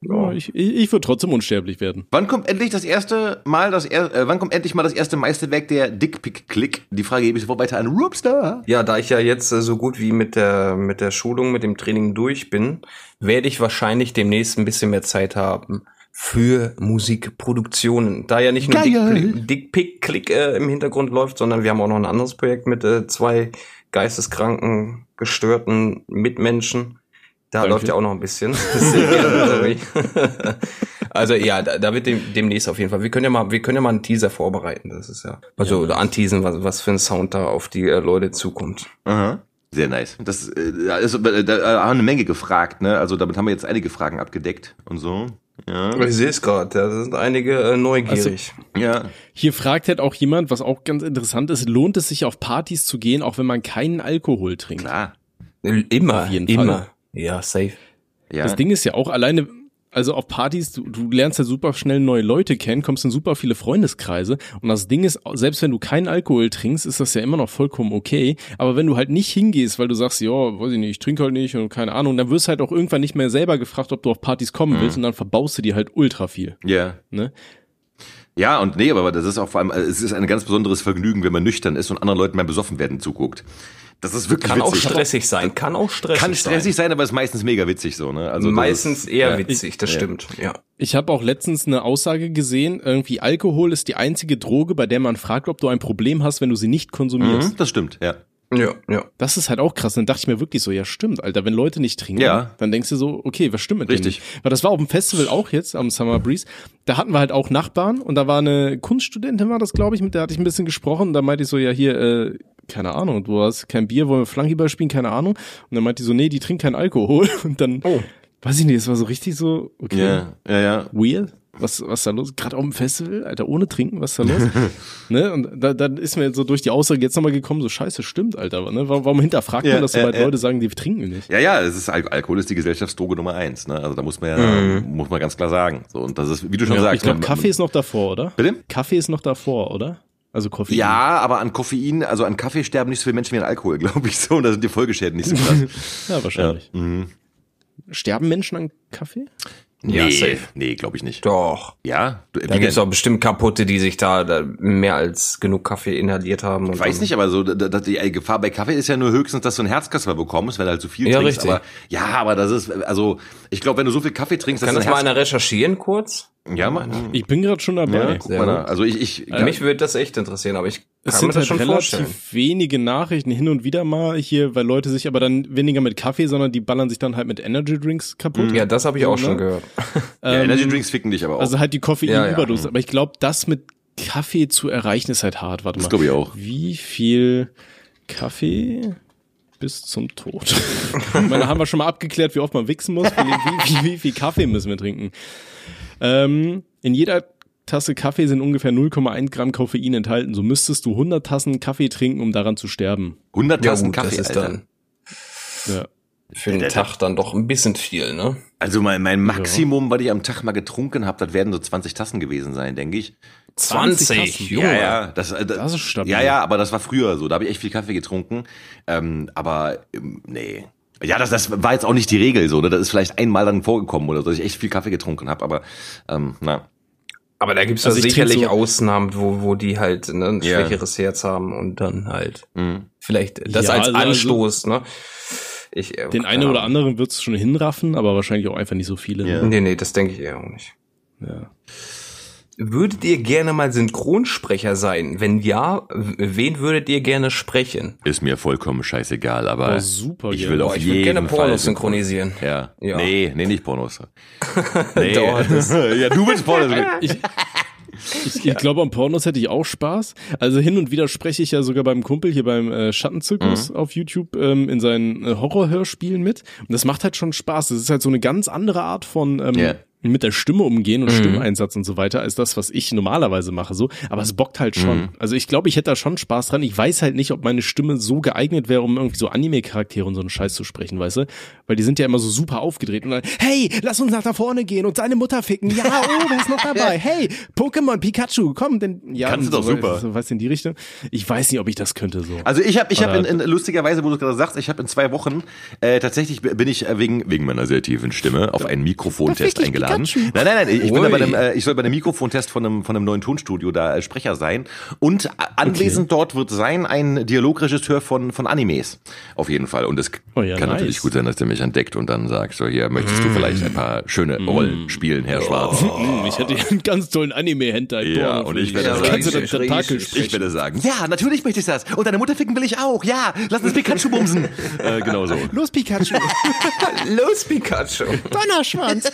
Ja, ich, ich, ich würde trotzdem unsterblich werden. Wann kommt endlich das erste Mal das er, äh, wann kommt endlich mal das erste Meisterwerk der Dickpick-Click? Die Frage gebe ich sofort weiter an Roopstar. Ja, da ich ja jetzt äh, so gut wie mit der, mit der Schulung, mit dem Training durch bin, werde ich wahrscheinlich demnächst ein bisschen mehr Zeit haben für Musikproduktionen. Da ja nicht nur Geil. Dick, Dick Pick Click äh, im Hintergrund läuft, sondern wir haben auch noch ein anderes Projekt mit äh, zwei geisteskranken, gestörten Mitmenschen. Da Danke. läuft ja auch noch ein bisschen. Also ja, da, da wird dem, demnächst auf jeden Fall. Wir können ja mal, wir können ja mal einen Teaser vorbereiten. Das ist ja, also oder anteasen, was, was für ein Sound da auf die äh, Leute zukommt. Aha. Sehr nice. Das äh, da ist, äh, da haben eine Menge gefragt, ne? Also damit haben wir jetzt einige Fragen abgedeckt und so. Ja. Ich sehe es gerade, da sind einige äh, neugierig. Ja. Hier fragt halt auch jemand, was auch ganz interessant ist, lohnt es sich auf Partys zu gehen, auch wenn man keinen Alkohol trinkt? Klar. Immer, Auf jeden immer. Fall. Ja, safe. Ja. Das Ding ist ja auch alleine, also auf Partys, du, du lernst ja super schnell neue Leute kennen, kommst in super viele Freundeskreise und das Ding ist, selbst wenn du keinen Alkohol trinkst, ist das ja immer noch vollkommen okay, aber wenn du halt nicht hingehst, weil du sagst, ja, weiß ich nicht, ich trinke halt nicht und keine Ahnung, dann wirst du halt auch irgendwann nicht mehr selber gefragt, ob du auf Partys kommen willst und dann verbaust du dir halt ultra viel, ja. ne? Ja, und nee, aber das ist auch vor allem, es ist ein ganz besonderes Vergnügen, wenn man nüchtern ist und anderen Leuten beim Besoffen werden zuguckt. Das ist wirklich Kann auch witzig. stressig sein, kann auch stressig Kann stressig sein, aber ist meistens mega witzig so, ne? Also sein. Meistens ist- eher ja. witzig, das Ja. stimmt. Ja. Ich habe auch letztens eine Aussage gesehen, irgendwie Alkohol ist die einzige Droge, bei der man fragt, ob du ein Problem hast, wenn du sie nicht konsumierst. Mhm, das stimmt, ja. Ja, ja. Das ist halt auch krass. Dann dachte ich mir wirklich so, ja stimmt, Alter, wenn Leute nicht trinken, Ja. dann denkst du so, okay, was stimmt mit Richtig. denen nicht? Weil das war auf dem Festival auch jetzt, am Summer Breeze. Da hatten wir halt auch Nachbarn und da war eine Kunststudentin, war das, glaube ich, mit der hatte ich ein bisschen gesprochen. Da meinte ich so, ja hier, äh, keine Ahnung, du hast kein Bier, wollen wir Flankyball spielen, keine Ahnung. Und dann meinte die so, nee, die trinkt keinen Alkohol. Und dann, Oh. weiß ich nicht, es war so richtig so, okay, Ja, ja, ja. weird. Was, was da los? Gerade auf dem Festival, Alter, ohne Trinken, was da los? ne? Und da, dann ist mir so durch die Aussage jetzt nochmal gekommen, so scheiße, stimmt, Alter. Ne? Warum, warum hinterfragt Ja, man das, sobald ja, ja. Leute sagen, die trinken nicht? Ja, ja, es ist Al Alkohol ist die Gesellschaftsdroge Nummer eins, ne? Also da muss man ja, muss man ganz klar sagen. So und das ist, wie du schon Ja, sagst. ich glaube, man- Kaffee ist noch davor, oder? Bitte? Kaffee ist noch davor, oder? Also Koffein. Ja, aber an Koffein, also an Kaffee sterben nicht so viele Menschen wie an Alkohol, glaube ich so. Und da sind die Folgeschäden nicht so krass. Ja, wahrscheinlich. Mhm. Sterben Menschen an Kaffee? Ja, nee, safe. nee, glaube ich nicht. Doch. Ja, du, Da gibt's auch bestimmt kaputte, die sich da, da mehr als genug Kaffee inhaliert haben. Und Ich weiß dann- nicht, aber so da, da, die Gefahr bei Kaffee ist ja nur höchstens, dass du einen Herzkasper bekommst, wenn du halt zu viel Ja, trinkst. richtig. Aber ja, aber das ist also, ich glaube, wenn du so viel Kaffee trinkst, Kann dass das du mal ein einer recherchieren kurz? Ja, mal, Ich bin gerade schon dabei. ja, guck sehr mal da. Also ich, ich Also mich würde das echt interessieren, aber ich Es kann mir sind das halt schon relativ vorstellen. wenige Nachrichten hin und wieder mal hier, weil Leute sich aber dann weniger mit Kaffee, sondern die ballern sich dann halt mit Energy Drinks kaputt. Ja, das habe ich auch So, schon ne? gehört. ja, Energy Drinks ficken dich aber auch. Also halt die Koffein-Überdosis. Ja, ja. Aber ich glaube, das mit Kaffee zu erreichen ist halt hart. Warte Das mal. glaube ich auch. Wie viel Kaffee bis zum Tod? ich meine, haben wir schon mal abgeklärt, wie oft man wichsen muss. Wie, wie, wie, wie viel Kaffee müssen wir trinken? Ähm, in jeder Tasse Kaffee sind ungefähr 0,1 Gramm Koffein enthalten. So müsstest du 100 Tassen Kaffee trinken, um daran zu sterben. 100 Ja, Tassen gut, Kaffee, das ist Alter. dann Ja. für den Tag dann doch ein bisschen viel, ne? Also mein, mein Maximum, was ich am Tag mal getrunken habe, das werden so 20 Tassen gewesen sein, denke ich. 20 Tassen, Junge. Ja, ja, das, äh, Das ist stabil. Ja, ja, aber das war früher so. Da habe ich echt viel Kaffee getrunken. Ähm, aber ähm, nee. Ja, das, das war jetzt auch nicht die Regel so. Ne? Das ist vielleicht einmal dann vorgekommen oder so, dass ich echt viel Kaffee getrunken habe. Aber ähm, na. Aber da gibt's Also ja ich trinke sicherlich so- Ausnahmen, wo, wo die halt ne, ein Ja. schwächeres Herz haben und dann halt Mhm. vielleicht das Ja, als also- also- Anstoß, ne? Ich, äh, Den einen oder anderen wird's schon hinraffen, aber wahrscheinlich auch einfach nicht so viele. Ja. Ne? Nee, nee, das denke ich eher auch nicht. Ja. Würdet ihr gerne mal Synchronsprecher sein? Wenn ja, wen würdet ihr gerne sprechen? Ist mir vollkommen scheißegal, aber Oh, super ich will Boah, auf ich jeden würde gerne Fall Pornos synchronisieren. Ja. Ja. Nee, nee, nicht Pornos. Nee. Ja, du willst Pornos. Ich, ich, ich glaube, am Pornos hätte ich auch Spaß. Also hin und wieder spreche ich ja sogar beim Kumpel hier beim äh, Schattenzirkus auf YouTube ähm, in seinen äh, Horrorhörspielen mit. Und das macht halt schon Spaß. Das ist halt so eine ganz andere Art von ähm, Ja. Mit der Stimme umgehen und Stimmeinsatz und so weiter, als das, was ich normalerweise mache. So, aber es bockt halt schon. Also ich glaube, ich hätte da schon Spaß dran. Ich weiß halt nicht, ob meine Stimme so geeignet wäre, um irgendwie so Anime-Charaktere und so einen Scheiß zu sprechen, weißt du? Weil die sind ja immer so super aufgedreht und dann, hey, lass uns nach da vorne gehen und seine Mutter ficken. Ja, oh, wer ist noch dabei? Hey, Pokémon Pikachu, komm, denn ja, Kannst du doch so, super. So, weißt du, in die Richtung. Ich weiß nicht, ob ich das könnte so. Also ich habe ich hab in, in lustigerweise, wo du gerade sagst, ich habe in zwei Wochen äh, tatsächlich bin ich äh, wegen wegen meiner sehr tiefen Stimme auf einen Mikrofontest eingeladen. Nein, nein, nein, ich bin da bei einem, äh, ich soll bei einem Mikrofontest von einem von einem neuen Tonstudio da äh, Sprecher sein und äh, anwesend dort wird sein ein Dialogregisseur von von Animes auf jeden Fall und es Oh ja, kann nice. natürlich gut sein, dass der mich entdeckt und dann sagt so hier möchtest du vielleicht ein paar schöne Rollen spielen, Herr Schwarz. Hm, ich hätte hier einen ganz tollen Anime-Hentai. Ja, und ich werde Da sagen, kannst du richtig, Tentakel sprechen. Ich werde sagen, ja, natürlich möchte ich das. Und deine Mutter ficken will ich auch. Ja, lass uns Pikachu bumsen. äh, genau so. Los, Pikachu. Los, Pikachu! Donnerschwanz.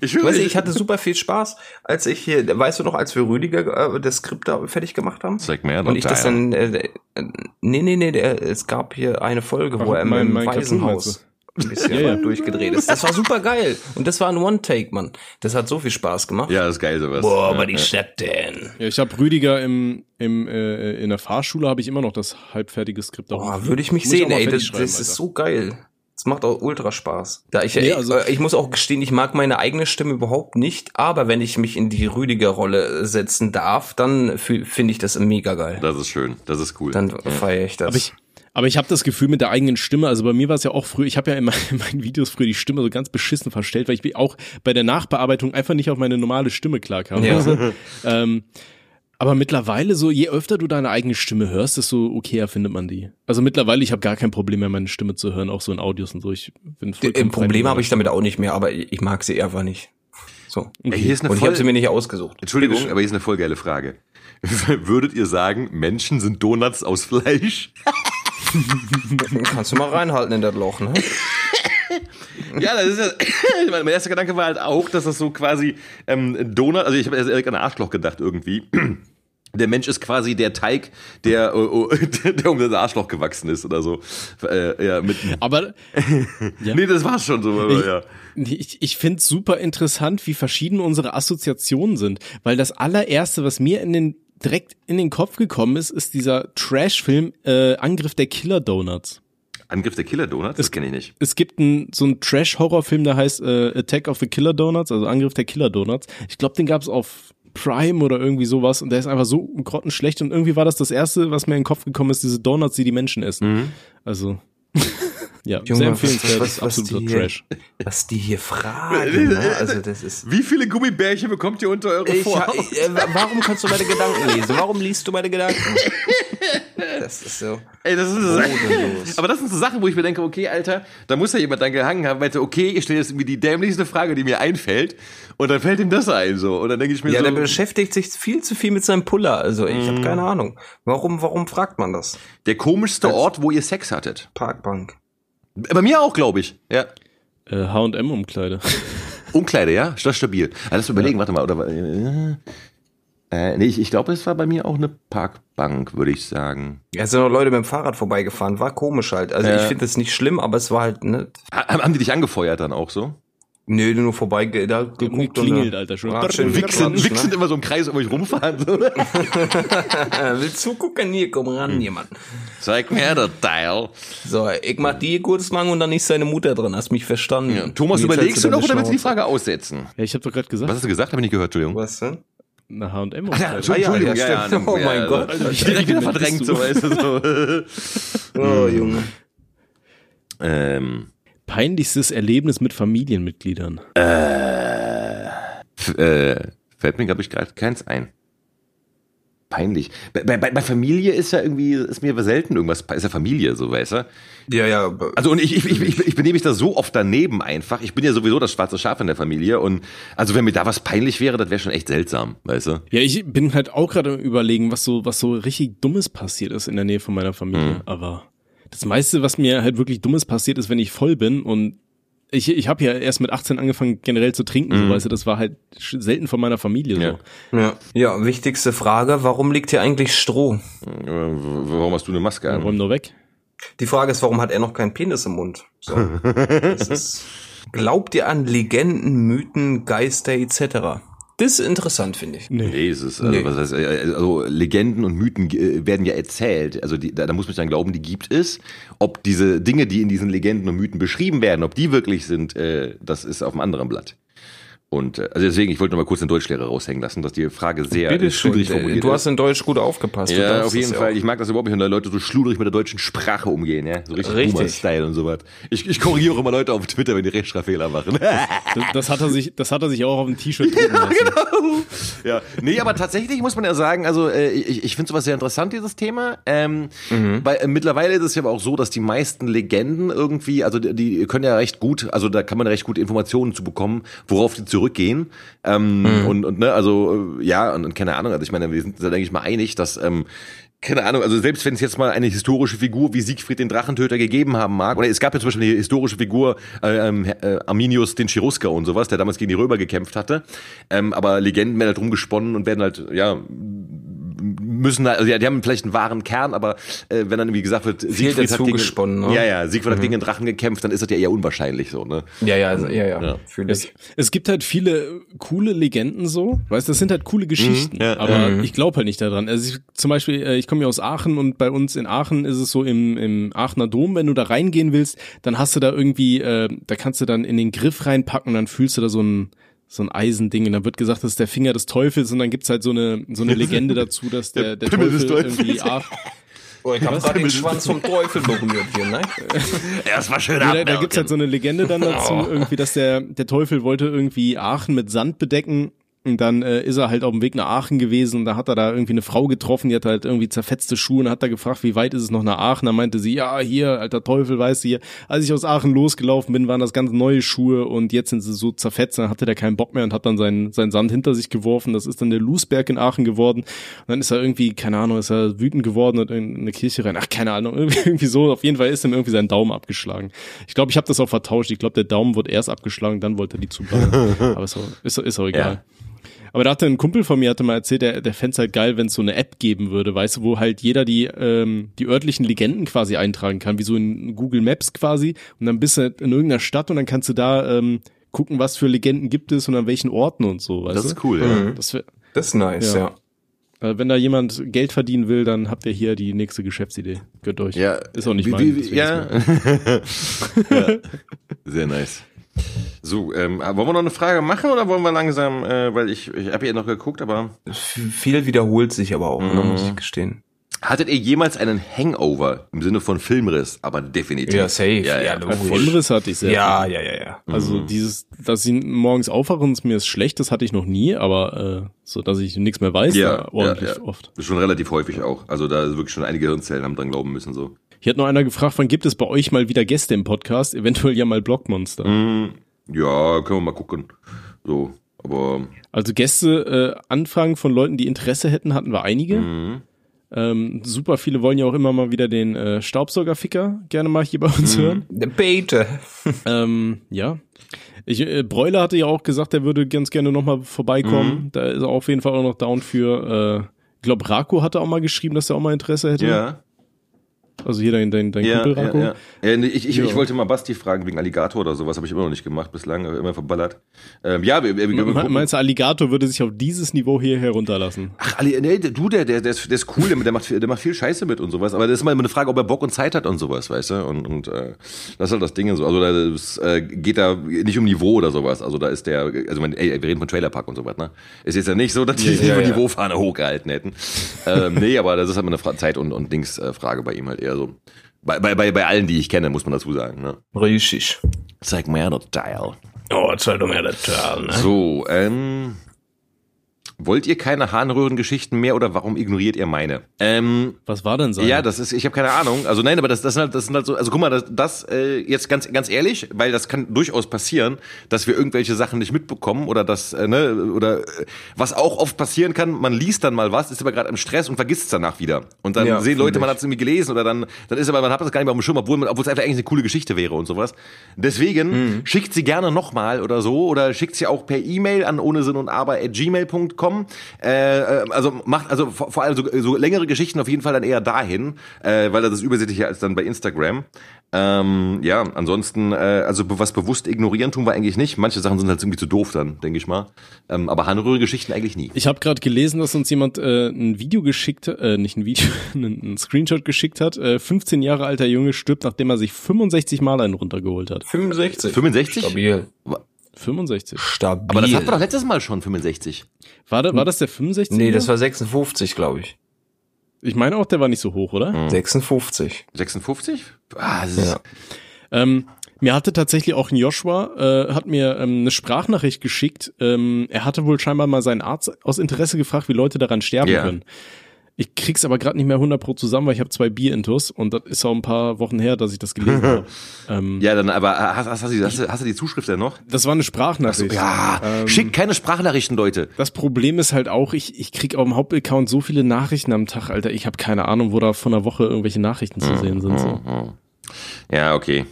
Ich Weißt du, ich hatte super viel Spaß, als ich hier, weißt du noch, als wir Rüdiger äh, das Skript da fertig gemacht haben? Zeig mir Und ich das dann, äh, äh, nee, nee, nee, der, es gab hier eine Folge, wo Ach, er im, mein- im Waisenhaus ein bisschen Ja, ja. durchgedreht ist. Das war super geil. Und das war ein One-Take, Mann. Das hat so viel Spaß gemacht. Ja, das ist geil sowas. Boah, ja, aber die ja. Stadt denn. Ja, ich habe Rüdiger im, im äh, in der Fahrschule habe ich immer noch das halbfertige Skript. da Boah, würde ich mich sehen, ey. Das, das ist so geil. Das macht auch ultra Spaß. Da ich, Nee, ich, also- äh, ich muss auch gestehen, ich mag meine eigene Stimme überhaupt nicht, aber wenn ich mich in die Rüdiger-Rolle setzen darf, dann finde ich das mega geil. Das ist schön. Das ist cool. Dann feiere ich das. Aber ich, aber ich habe das Gefühl mit der eigenen Stimme, also bei mir war es ja auch früher, ich habe ja in, mein, in meinen Videos früher die Stimme so ganz beschissen verstellt, weil ich auch bei der Nachbearbeitung einfach nicht auf meine normale Stimme klarkam. Ja. du? ähm, aber mittlerweile so, je öfter du deine eigene Stimme hörst, desto okayer findet man die. Also mittlerweile, ich habe gar kein Problem mehr, meine Stimme zu hören, auch so in Audios und so. Ich bin Ein vollkommen Problem fein habe ich damit auch nicht mehr, aber ich mag sie einfach nicht. So. Ey, hier ist eine Und ich voll, habe sie mir nicht ausgesucht. Entschuldigung, aber hier ist eine voll geile Frage. Würdet ihr sagen, Menschen sind Donuts aus Fleisch? Kannst du mal reinhalten in das Loch, ne? Ja, das ist ja. Ich mein erster Gedanke war halt auch, dass das so quasi ähm, Donut, also ich habe erst direkt an Arschloch gedacht irgendwie. Der Mensch ist quasi der Teig, der, äh, oh, der um das Arschloch gewachsen ist oder so. Äh, ja, mit, Aber Ja. Nee, das war's schon so. Aber, ja. Ich, ich finde super interessant, wie verschieden unsere Assoziationen sind, weil das allererste, was mir in den direkt in den Kopf gekommen ist, ist dieser Trash-Film äh, Angriff der Killer Donuts. Angriff der Killer Donuts? Das kenne ich nicht. Es gibt einen, so einen Trash-Horror-Film, der heißt äh, Attack of the Killer Donuts, also Angriff der Killer Donuts. Ich glaube, den gab es auf Prime oder irgendwie sowas und der ist einfach so grottenschlecht und irgendwie war das das erste, was mir in den Kopf gekommen ist, diese Donuts, die die Menschen essen. Mhm. Also ja, Junge, sehr was- empfehlenswert, was- ist was absoluter hier- Trash. Was die hier fragen, ne? Also das ist. Wie viele Gummibärchen bekommt ihr unter eure Ich, Vor? ha- ich, äh, warum kannst du meine Gedanken lesen? Warum liest du meine Gedanken? Das ist so. Ey, das ist Bodenlos. Aber das sind so Sachen, wo ich mir denke, okay, Alter, da muss ja jemand dann gehangen haben, meinte, okay, ich stelle jetzt irgendwie die dämlichste Frage, die mir einfällt, und dann fällt ihm das ein, so. Und dann denke ich mir Ja, so. der beschäftigt sich viel zu viel mit seinem Puller. Also ich habe keine Ahnung. Warum, warum fragt man das? der komischste Ort, wo ihr Sex hattet. Parkbank. Bei mir auch, glaube ich. Ja. Äh, H&M-Umkleide. Umkleide, ja? Das ist stabil. Ah, lass mal überlegen, warte mal, oder, äh, äh, nee, ich, ich glaube, es war bei mir auch eine Parkbank, würde ich sagen. Ja, sind noch Leute mit dem Fahrrad vorbeigefahren. War komisch halt. Also Ja. ich finde es nicht schlimm, aber es war halt, ne? Ha- Haben die dich angefeuert dann auch so? Nö, nur vorbei, da geguckt geklingelt, und, äh, Alter, schon. Ratschen, Wichsen, wichsen ne? immer so im Kreis um euch rumfahren. So. Äh, Willst du gucken? Hier, komm ran, jemand. Zeig mir das Teil. So, ich mach die kurz lang und dann ist seine Mutter drin. Hast mich verstanden. Ja. Thomas, Und jetzt überlegst du noch oder willst du die. Frage aussetzen? Ja, ich habe doch gerade Was gesagt, hast du gesagt? Habe ich nicht gehört, Entschuldigung. Was denn? Eine H&M Ja, Umkleide. ja, ja, stimmt. Oh mein Gott. Also, ich direkt wieder verdrängt, so, weißt du, so. Oh, Junge. ähm, Peinlichstes Erlebnis mit Familienmitgliedern. f- äh, fällt mir, glaube ich, gerade keins ein. Peinlich. Bei, bei, bei Familie ist ja irgendwie, ist mir selten irgendwas, ist ja Familie, so, weißt du? Ja, ja. Also und ich, ich, ich, ich, ich benehme mich da so oft daneben einfach. Ich bin ja sowieso das schwarze Schaf in der Familie und also wenn mir da was peinlich wäre, das wäre schon echt seltsam, weißt du? Ja, ich bin halt auch gerade am überlegen, was so, was so richtig Dummes passiert ist in der Nähe von meiner Familie. Aber das meiste, was mir halt wirklich Dummes passiert ist, wenn ich voll bin und ich, ich habe ja erst mit 18 angefangen generell zu trinken, so weißt du, das war halt selten von meiner Familie Ja. so. Ja. ja, wichtigste Frage, warum liegt hier eigentlich Stroh? Äh, Warum hast du eine Maske an? Räum nur weg. Die Frage ist, warum hat er noch keinen Penis im Mund? So. Das ist, glaubt ihr an Legenden, Mythen, Geister etc.? Das ist interessant, finde ich. Nee, es ist, also, Nee. was heißt, äh, also Legenden und Mythen äh, werden ja erzählt. Also die, da, da muss man dann glauben, die gibt es. Ob diese Dinge, die in diesen Legenden und Mythen beschrieben werden, ob die wirklich sind, äh, das ist auf einem anderen Blatt. Und äh, also deswegen, ich wollte noch mal kurz den Deutschlehrer raushängen lassen, dass die Frage sehr Bitte äh, schön, schludrig äh, formuliert du hast in Deutsch gut aufgepasst. Ja, auf jeden ja Fall. Ich mag das überhaupt nicht, wenn da Leute so schludrig mit der deutschen Sprache umgehen, ja. So richtig, Richtig. Boomer-Style und sowas. Ich, ich korrigiere auch immer Leute auf Twitter, wenn die Rechtschreibfehler machen. Das, das hat er sich, das hat er sich auch auf dem T-Shirt drucken lassen. ja, nee, aber tatsächlich muss man ja sagen, also äh, ich, ich finde sowas sehr interessant, dieses Thema. Ähm, weil äh, mittlerweile ist es ja aber auch so, dass die meisten Legenden irgendwie, also die, die können ja recht gut, also da kann man recht gut Informationen zu bekommen, worauf die zurückgehen. Ähm, und, und ne, also äh, ja, und, und keine Ahnung, also ich meine, wir sind da denke ich mal einig, dass ähm, keine Ahnung, also selbst wenn es jetzt mal eine historische Figur wie Siegfried den Drachentöter gegeben haben mag, oder es gab ja zum Beispiel eine historische Figur, äh, ähm, äh, Arminius den Cherusker und sowas, der damals gegen die Römer gekämpft hatte, ähm, aber Legenden werden halt rumgesponnen und werden halt, ja, müssen also ja, die haben vielleicht einen wahren Kern, aber äh, wenn dann irgendwie gesagt wird, Siegfried hat gegen, gesponnen, ne? ja, ja, Siegfried hat gegen den Drachen gekämpft, dann ist das ja eher unwahrscheinlich so, ne? Ja, ja, also, ja, ja, Ja. Es, es gibt halt viele coole Legenden so, weißt, das sind halt coole Geschichten, ja, aber ich glaube halt nicht daran. Also ich, zum Beispiel, äh, ich komme ja aus Aachen und bei uns in Aachen ist es so im, im Aachener Dom, wenn du da reingehen willst, dann hast du da irgendwie, äh, da kannst du dann in den Griff reinpacken und dann fühlst du da so ein so ein Eisending und dann wird gesagt, das ist der Finger des Teufels und dann gibt's halt so eine so eine Legende dazu, dass der, der, des Teufel. Oh, irgendwie Ach, ich habe gerade den Schwanz vom Teufel berührt hier, ne? Ja, das war schön Ja, da, da gibt's halt so eine Legende dann dazu, irgendwie, dass der, der Teufel wollte irgendwie Aachen mit Sand bedecken. Und dann äh, ist er halt auf dem Weg nach Aachen gewesen und da hat er da irgendwie eine Frau getroffen, die hat halt irgendwie zerfetzte Schuhe und hat da gefragt, wie weit ist es noch nach Aachen? Da meinte sie, ja, hier, alter Teufel, weißt du hier, als ich aus Aachen losgelaufen bin, waren das ganz neue Schuhe und jetzt sind sie so zerfetzt, dann hatte der keinen Bock mehr und hat dann seinen, seinen Sand hinter sich geworfen. Das ist dann der Lusberg in Aachen geworden. Und dann ist er irgendwie, keine Ahnung, ist er wütend geworden und in eine Kirche rein. Ach, keine Ahnung, irgendwie, irgendwie so. Auf jeden Fall ist ihm irgendwie sein Daumen abgeschlagen. Ich glaube, ich habe das auch vertauscht. Ich glaube, der Daumen wurde erst abgeschlagen, dann wollte er die zuballen. Aber ist auch, ist, ist auch egal. Ja. Aber da hatte ein Kumpel von mir hatte mal erzählt, der, der fänd's halt geil, wenn es so eine App geben würde, weißt du, wo halt jeder die, ähm, die örtlichen Legenden quasi eintragen kann, wie so in Google Maps quasi. Und dann bist du in irgendeiner Stadt und dann kannst du da ähm, gucken, was für Legenden gibt es und an welchen Orten und so, weißt Das du? ist cool, ja. Das wär, Das ist nice, Ja. ja. äh, wenn da jemand Geld verdienen will, dann habt ihr hier die nächste Geschäftsidee. Gönnt euch. Ja, Ist auch nicht wie, mein. wie, ja. ja. Sehr nice. So, ähm, wollen wir noch eine Frage machen oder wollen wir langsam, äh, weil ich, ich habe ja noch geguckt, aber Viel wiederholt sich aber auch, ne, muss ich gestehen. hattet ihr jemals einen Hangover im Sinne von Filmriss? Aber definitiv. Ja, safe. Ja, ja. Ja. Filmriss hatte ich sehr. Ja, viel. ja, ja, ja. Also dieses, dass ich morgens aufwache und es mir ist schlecht, das hatte ich noch nie, aber äh, so, dass ich nichts mehr weiß, Ja, ordentlich ja, ja. oft. Schon relativ häufig auch. Also da ist wirklich schon einige Hirnzellen haben dran glauben müssen so. Hier hat noch einer gefragt, wann gibt es bei euch mal wieder Gäste im Podcast? Eventuell ja mal Blockmonster. Mhm. Ja, können wir mal gucken. So, aber Also Gäste, äh, Anfragen von Leuten, die Interesse hätten, hatten wir einige. mhm. Ähm, super viele wollen ja auch immer mal wieder den äh, Staubsaugerficker gerne mal hier bei uns hören. Bete. Ähm, ja. Ich, äh, Broiler hatte ja auch gesagt, er würde ganz gerne nochmal vorbeikommen. Da ist er auf jeden Fall auch noch down für. Äh, ich glaube, Rako hatte auch mal geschrieben, dass er auch mal Interesse hätte. ja. Also hier dein, dein, dein Ja, Kumpel ja, Rako. ja. ja nee, ich, ich, Ja. ich wollte mal Basti fragen wegen Alligator oder sowas, habe ich immer noch nicht gemacht bislang, immer verballert. Ähm, ja, wir, wir, wir Me-. Meinst du, Alligator würde sich auf dieses Niveau hier herunterlassen? Ach, Ali, nee, du, der, der, der, ist, der ist cool, der, macht, viel- der macht viel Scheiße mit und sowas. Aber das ist mal immer eine Frage, ob er Bock und Zeit hat und sowas, weißt du? Und, und äh, das ist halt das Ding so. Also da ist, äh, geht da nicht um Niveau oder sowas. Also da ist der, also man, ey, wir reden von Trailerpark und sowas, ne? Ist jetzt ja nicht so, dass die Ja, ja, ja, ja. Niveaufahne hochgehalten hätten. ähm, nee, aber das ist halt mal eine Fra Zeit- und, und Dings-Frage bei ihm halt eher so. Bei, bei, bei, bei allen, die ich kenne, muss man dazu sagen, ne? Richtig. Zeig mir das Teil. Oh, erzähl doch mal das Teil, ne? So, ähm. Wollt ihr keine Harnröhrengeschichten mehr oder warum ignoriert ihr meine? Ähm, Was war denn sein? ja, das ist, ich habe keine Ahnung. Also nein, aber das, das sind halt, das sind halt so, also guck mal, das, das äh, jetzt ganz, ganz ehrlich, weil das kann durchaus passieren, dass wir irgendwelche Sachen nicht mitbekommen oder das, äh, ne, oder äh, was auch oft passieren kann, man liest dann mal was, ist aber gerade im Stress und vergisst es danach wieder. Und dann Ja, sehen Leute, man hat es irgendwie gelesen oder dann, dann ist aber, man hat das gar nicht mehr auf dem Schirm, obwohl man, obwohl es einfach eigentlich eine coole Geschichte wäre und sowas. Deswegen schickt sie gerne nochmal oder so oder schickt sie auch per E-Mail an ohne Sinn und aber at gmail.com. Äh, äh, also macht also vor, vor allem so, so längere Geschichten auf jeden Fall dann eher dahin, äh, weil das ist übersichtlicher als dann bei Instagram. Ähm, ja, ansonsten, äh, also was bewusst ignorieren tun wir eigentlich nicht. Manche Sachen sind halt irgendwie zu doof dann, denke ich mal. Ähm, aber Harnröhre-Geschichten eigentlich nie. Ich habe gerade gelesen, dass uns jemand äh, ein Video geschickt, äh, nicht ein Video, einen, einen Screenshot geschickt hat. Äh, 15 Jahre alter Junge stirbt, nachdem er sich 65 Mal einen runtergeholt hat. 65. 65? Stabil. 65. Stabil. Aber das hatten wir doch letztes Mal schon, 65. War, da, war das der 65? Nee, das war 56, glaube ich. Ich meine auch, der war nicht so hoch, oder? Hm. 56. 56? Ah, das ist, Ja. Ähm, mir hatte tatsächlich auch ein Joshua, äh, hat mir ähm, eine Sprachnachricht geschickt. Ähm, er hatte wohl scheinbar mal seinen Arzt aus Interesse gefragt, wie Leute daran sterben Ja. können. Ich krieg's aber gerade nicht mehr 100 pro zusammen, weil ich habe zwei Bierintus und das ist auch ein paar Wochen her, dass ich das gelesen habe. Ähm, Ja, dann, aber hast, hast, hast, du, hast, hast du die Zuschrift denn noch? das war eine Sprachnachricht. Ja, Ähm, schickt keine Sprachnachrichten, Leute. Das Problem ist halt auch, ich, ich krieg auf dem Hauptaccount so viele Nachrichten am Tag, Alter. Ich habe keine Ahnung, wo da von der Woche irgendwelche Nachrichten zu sehen sind. So. Ja, okay.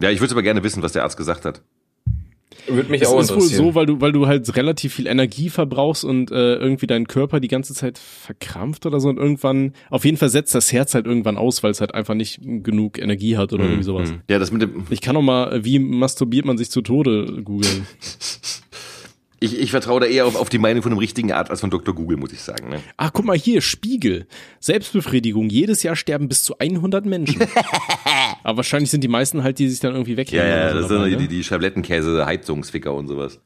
Ja, ich würde aber gerne wissen, was der Arzt gesagt hat. Würde mich Es auch ist wohl so, weil du, weil du halt relativ viel Energie verbrauchst und äh, irgendwie dein Körper die ganze Zeit verkrampft oder so und irgendwann, auf jeden Fall setzt das Herz halt irgendwann aus, weil es halt einfach nicht genug Energie hat oder irgendwie sowas. Ja, das mit dem. Ich kann auch mal, wie masturbiert man sich zu Tode googeln. Ich, ich vertraue da eher auf, auf die Meinung von einem richtigen Arzt als von Dr. Google, muss ich sagen. Ne? Ach, guck mal hier, Spiegel. Selbstbefriedigung. Jedes Jahr sterben bis zu 100 Menschen. Aber wahrscheinlich sind die meisten halt, die sich dann irgendwie Ja, weghängen. ja, so das sind ne? die, die Schablettenkäse, Heizungsficker und sowas.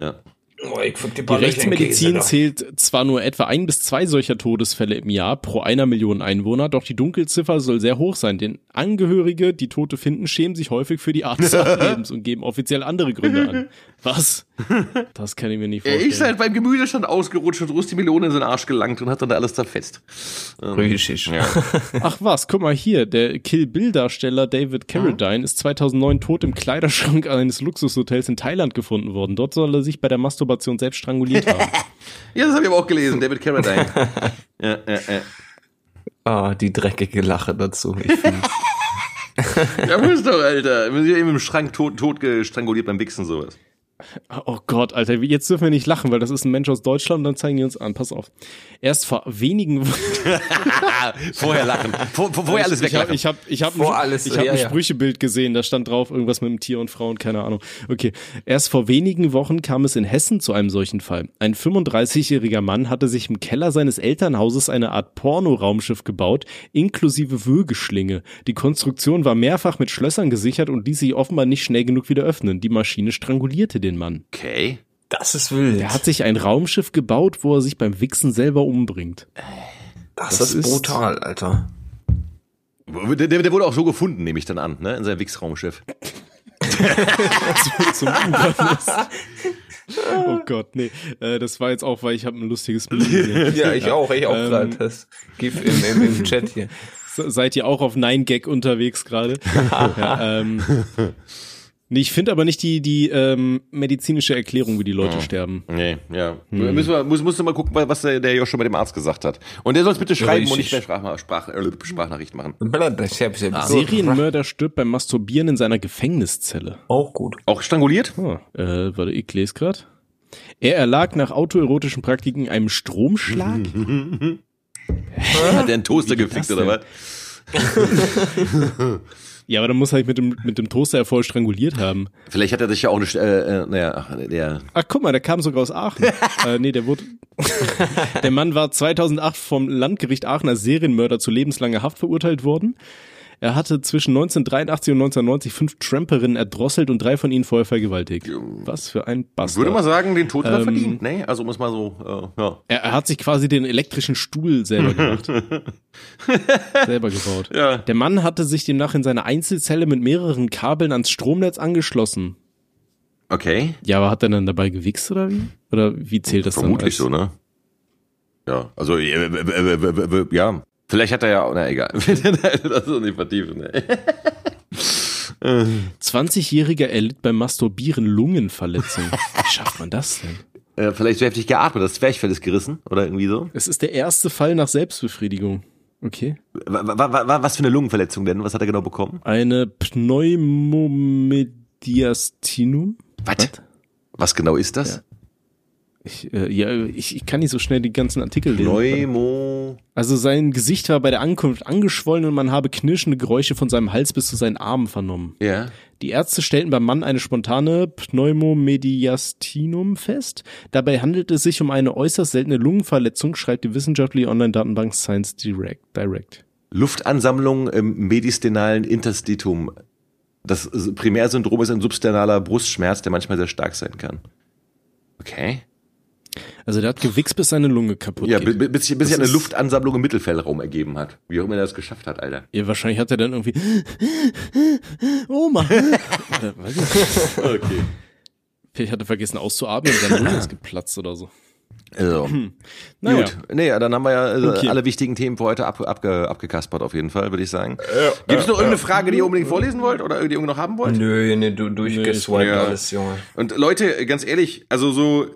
Ja. Oh, ich Die Rechtsmedizin zählt zwar nur etwa ein bis zwei solcher Todesfälle im Jahr pro einer Million Einwohner, doch die Dunkelziffer soll sehr hoch sein, denn Angehörige, die Tote finden, schämen sich häufig für die Art des Ablebens und geben offiziell andere Gründe an. Was? Das kann ich mir nicht Er vorstellen. ist halt beim Gemüsestand ausgerutscht und Rusti Melone in seinen Arsch gelangt und hat dann da alles zerfetzt. Richtig. Ja. Ach was, guck mal hier, der Kill Bill Darsteller David Carradine ist 2009 tot im Kleiderschrank eines Luxushotels in Thailand gefunden worden. Dort soll er sich bei der Masturbation selbst stranguliert haben. ja, das habe ich aber auch gelesen, David Carradine. ja, ja, ja. Ah, die dreckige Lache dazu. Ja, muss doch, Alter. Wir sind ja eben im Schrank tot, tot gestranguliert beim Wichsen sowas. Oh Gott, Alter, jetzt dürfen wir nicht lachen, weil das ist ein Mensch aus Deutschland und dann zeigen die uns an. Pass auf. Erst vor wenigen vorher lachen. Vor, vor, vorher alles ich hab, weglachen. ich habe ich hab, Vor ein, alles, ich hab ja, ein. Sprüchebild gesehen, da stand drauf irgendwas mit dem Tier und Frauen, keine Ahnung. Okay, erst vor wenigen Wochen kam es in Hessen zu einem solchen Fall. Ein 35-jähriger Mann hatte sich im Keller seines Elternhauses eine Art Pornoraumschiff gebaut, inklusive Würgeschlinge. Die Konstruktion war mehrfach mit Schlössern gesichert und ließ sich offenbar nicht schnell genug wieder öffnen. Die Maschine strangulierte den Mann. okay. Das ist wild. Er hat sich ein Raumschiff gebaut, wo er sich beim Wichsen selber umbringt. das, das ist brutal, Alter. Der, der, der wurde auch so gefunden, nehme ich dann an, ne? In seinem Wichsraumschiff. zum. Oh Gott, nee. Äh, das war jetzt auch, weil ich habe ein lustiges gesehen. Ja, ich auch, ich auch Ähm, gerade. Das GIF im, im, im Chat hier. Se- Seid ihr auch auf 9gag unterwegs gerade? ja, ähm, nee, ich finde aber nicht die, die ähm, medizinische Erklärung, wie die Leute sterben. Nee, ja. Müssen wir, muss, musst du mal gucken, was der, der Joshua bei dem Arzt gesagt hat. Und der soll es bitte schreiben und nicht mehr Sprach, Sprach, äh, Sprachnachricht machen. Serienmörder stirbt beim Masturbieren in seiner Gefängniszelle. Auch gut. Auch stranguliert? Oh, äh, warte, ich lese grad. Er erlag nach autoerotischen Praktiken einem Stromschlag. Hat der einen Toaster gefickt oder was? Ja, aber dann muss er halt mit dem, mit dem Toaster ja voll stranguliert haben. Vielleicht hat er sich ja auch eine, äh, äh, naja, ach, der, Ach, guck mal, der kam sogar aus Aachen. äh, nee, der wurde. der Mann war 2008 vom Landgericht Aachen als Serienmörder zu lebenslanger Haft verurteilt worden. Er hatte zwischen 1983 und 1990 fünf Tramperinnen erdrosselt und drei von ihnen vorher vergewaltigt. Was für ein ich Bastard. würde mal sagen, den Tod hat er Ähm, verdient, ne? Also muss mal so, äh, ja. er, er hat sich quasi den elektrischen Stuhl selber gemacht. selber gebaut. Ja. Der Mann hatte sich demnach in seiner Einzelzelle mit mehreren Kabeln ans Stromnetz angeschlossen. Okay. Ja, aber hat er dann dabei gewichst oder wie? Oder wie zählt das Vermutlich dann? so, ne? Ja, also, äh, äh, äh, ja. Vielleicht hat er ja, na egal. das ist nicht vertiefen, ne? 20-Jähriger erlitt beim Masturbieren Lungenverletzung. Wie schafft man das denn? Äh, vielleicht so heftig geatmet, das Zwerchfell ist gerissen oder irgendwie so. Es ist der erste Fall nach Selbstbefriedigung. Okay. Wa- wa- wa- wa- Was für eine Lungenverletzung denn? Was hat er genau bekommen? Eine Pneumomediastinum. Was? Was genau ist das? Ich, äh, ja, ich, ich kann nicht so schnell die ganzen Artikel lesen. Pneumo. Also sein Gesicht war bei der Ankunft angeschwollen und man habe knirschende Geräusche von seinem Hals bis zu seinen Armen vernommen. Ja. Die Ärzte stellten beim Mann eine spontane Pneumomediastinum fest. Dabei handelt es sich um eine äußerst seltene Lungenverletzung, schreibt die wissenschaftliche Online-Datenbank Science Direct. Direct. Luftansammlung im mediastinalen Interstitum. Das Primärsyndrom ist ein substernaler Brustschmerz, der manchmal sehr stark sein kann. Okay. Also der hat gewichst, bis seine Lunge kaputt Ja, geht. bi- bis, bis sich eine Luftansammlung im Mittelfeldraum ergeben hat. Wie auch immer er das geschafft hat, Alter. Ja, wahrscheinlich hat er dann irgendwie Oma. Nicht. Okay. Vielleicht hat er vergessen auszuatmen und seine Lunge ist geplatzt oder so. Also, Naja. gut. Nee, dann haben wir ja äh, Okay. alle wichtigen Themen für heute ab, abge, abgekaspert auf jeden Fall, würde ich sagen. Gibt es noch irgendeine Frage, die ihr unbedingt vorlesen wollt oder die ihr noch haben wollt? Nö, nee, du durchgeswiped Ja. alles, Junge. Und Leute, ganz ehrlich, also so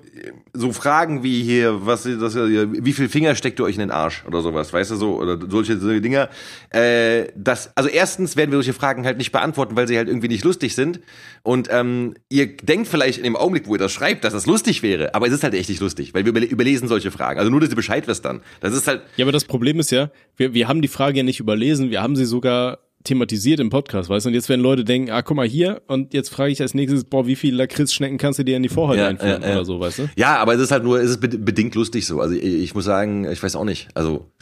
so Fragen wie hier, was das, wie viel Finger steckt ihr euch in den Arsch oder sowas, weißt du so oder solche, solche Dinger. Äh, das, also erstens werden wir solche Fragen halt nicht beantworten, weil sie halt irgendwie nicht lustig sind. Und ähm, ihr denkt vielleicht in dem Augenblick, wo ihr das schreibt, dass das lustig wäre, aber es ist halt echt nicht lustig, weil wir überle- überlesen solche Fragen. Also nur, dass ihr Bescheid wisst dann. Das ist halt Ja, aber das Problem ist ja, wir, wir haben die Frage ja nicht überlesen, wir haben sie sogar thematisiert im Podcast, weißt du? Und jetzt werden Leute denken, ah, guck mal hier, und jetzt frage ich als nächstes, boah, wie viele Lakritzschnecken kannst du dir in die Vorhaut Ja, einführen ja, ja. oder so, weißt du? Ja, aber es ist halt nur, es ist bed- bedingt lustig so. Also ich, ich muss sagen, ich weiß auch nicht. Also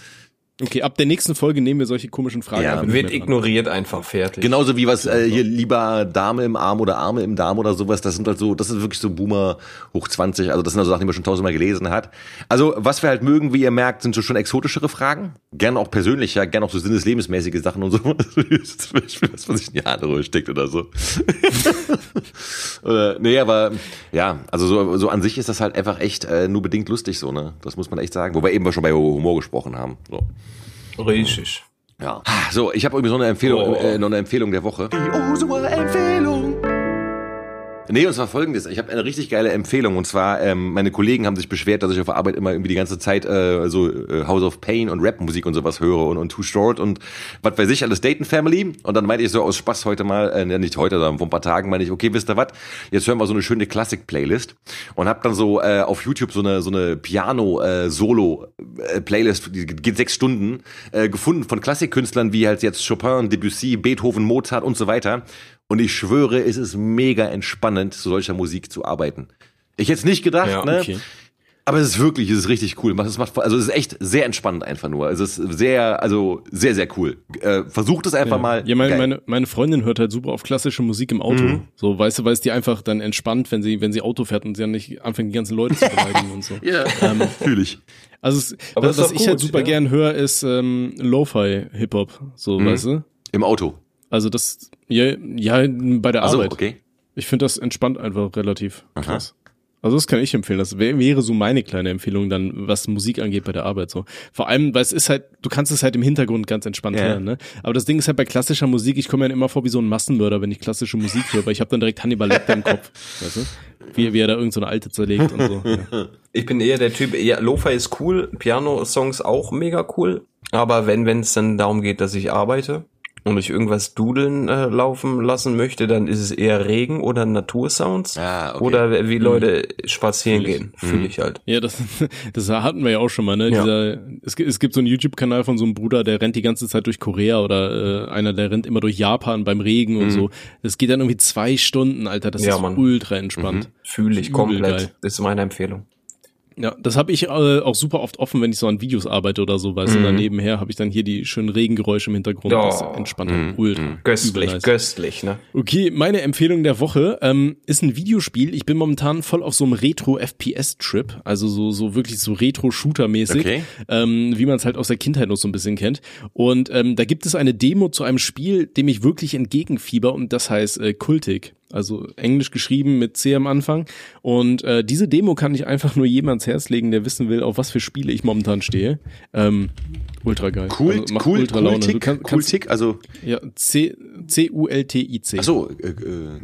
Okay, ab der nächsten Folge nehmen wir solche komischen Fragen Ja, nicht Wird dran. ignoriert einfach fertig. genauso wie was äh, hier lieber Dame im Arm oder Arme im Darm oder sowas. Das sind halt so, das ist wirklich so Boomer hoch 20. Also das sind also Sachen, die man schon tausendmal gelesen hat. Also was wir halt mögen, wie ihr merkt, sind so schon exotischere Fragen. Gern auch persönlicher, gern auch so sinneslebensmäßige Sachen und so. Zum Beispiel, was man sich in die Haare steckt oder so. oder, nee, aber ja, also so, so an sich ist das halt einfach echt äh, nur bedingt lustig so, ne? Das muss man echt sagen. Wo wir eben schon bei Humor gesprochen haben. So. Richtig. Ja. So, ich habe übrigens noch eine Empfehlung, Oh. äh, noch eine Empfehlung der Woche. Die Unsere Empfehlung. Nee, und zwar folgendes. Ich habe eine richtig geile Empfehlung. Und zwar, ähm, meine Kollegen haben sich beschwert, dass ich auf der Arbeit immer irgendwie die ganze Zeit äh, so äh, House of Pain und Rap-Musik und sowas höre und, und Too Short und was weiß ich, alles Dayton Family. Und dann meinte ich so aus Spaß heute mal, äh, nicht heute, sondern vor ein paar Tagen, meinte ich, okay, wisst ihr was, jetzt hören wir so eine schöne Klassik-Playlist. Und hab dann so äh, auf YouTube so eine, so eine Piano-Solo-Playlist, die geht sechs Stunden, äh, gefunden von Klassikkünstlern wie halt jetzt Chopin, Debussy, Beethoven, Mozart und so weiter. Und ich schwöre, es ist mega entspannend, zu solcher Musik zu arbeiten. Ich hätte es nicht gedacht, Ja, ne? okay. Aber es ist wirklich, es ist richtig cool. Es macht, also es ist echt sehr entspannend einfach nur. Es ist sehr, also sehr, sehr cool. Äh, versucht es einfach mal. Ja, meine, meine, meine Freundin hört halt super auf klassische Musik im Auto. Mhm. So, weißt du, weil es die einfach dann entspannt, wenn sie, wenn sie Auto fährt und sie dann nicht anfängt, die ganzen Leute zu beleidigen und so. ja, fühle ich. Also, es, Aber was, doch ich halt gut, super ja. gern höre, ist ähm, Lo-Fi-Hip-Hop. So, Mhm. weißt du? Im Auto. Also das, ja, ja bei der Also, Arbeit. okay. Ich finde das entspannt einfach relativ krass. Also das kann ich empfehlen. Das wär, wäre so meine kleine Empfehlung dann, was Musik angeht bei der Arbeit so. Vor allem, weil es ist halt, du kannst es halt im Hintergrund ganz entspannt Ja. hören, ne? Aber das Ding ist halt bei klassischer Musik, ich komme mir immer vor wie so ein Massenmörder, wenn ich klassische Musik höre, weil ich habe dann direkt Hannibal Lecter im Kopf, weißt du? Wie, wie er da irgend so eine alte zerlegt und so. Ja. Ich bin eher der Typ, ja, Lo-Fi ist cool, Piano-Songs auch mega cool. Aber wenn wenn es dann darum geht, dass ich arbeite und ich irgendwas dudeln äh, laufen lassen möchte, dann ist es eher Regen oder Natursounds. Ah, okay. Oder wie Leute spazieren Fühl gehen. Fühle ich halt. Ja, das, das hatten wir ja auch schon mal, ne? Ja. Dieser, es, gibt- es gibt so einen YouTube-Kanal von so einem Bruder, der rennt die ganze Zeit durch Korea oder äh, einer, der rennt immer durch Japan beim Regen und so. Das geht dann irgendwie zwei Stunden, Alter. Das Ja, ist Mann. ultra entspannt. Fühle ich komplett. geil. Das ist meine Empfehlung. Ja, das habe ich äh, auch super oft offen, wenn ich so an Videos arbeite oder so, weißt du, dann nebenher habe ich dann hier die schönen Regengeräusche im Hintergrund. Das Oh. entspannt halt ultra. Köstlich, Übel nice. köstlich, ne? Okay, meine Empfehlung der Woche ähm, ist ein Videospiel. Ich bin momentan voll auf so einem Retro-FPS-Trip, also so, so wirklich so Retro-Shooter-mäßig, Okay. ähm, wie man es halt aus der Kindheit noch so ein bisschen kennt. Und ähm, da gibt es eine Demo zu einem Spiel, dem ich wirklich entgegenfieber und das heißt äh, Kultik. Also englisch geschrieben mit C am Anfang. Und äh, diese Demo kann ich einfach nur jedem ans Herz legen, der wissen will, auf was für Spiele ich momentan stehe. Ähm, ultra geil. Cool, Also macht cool, ultra cool, Laune. Tick, kann, cool kannst, Tick, also, ja, C, C-U-L-T-I-C. ach so, äh, äh,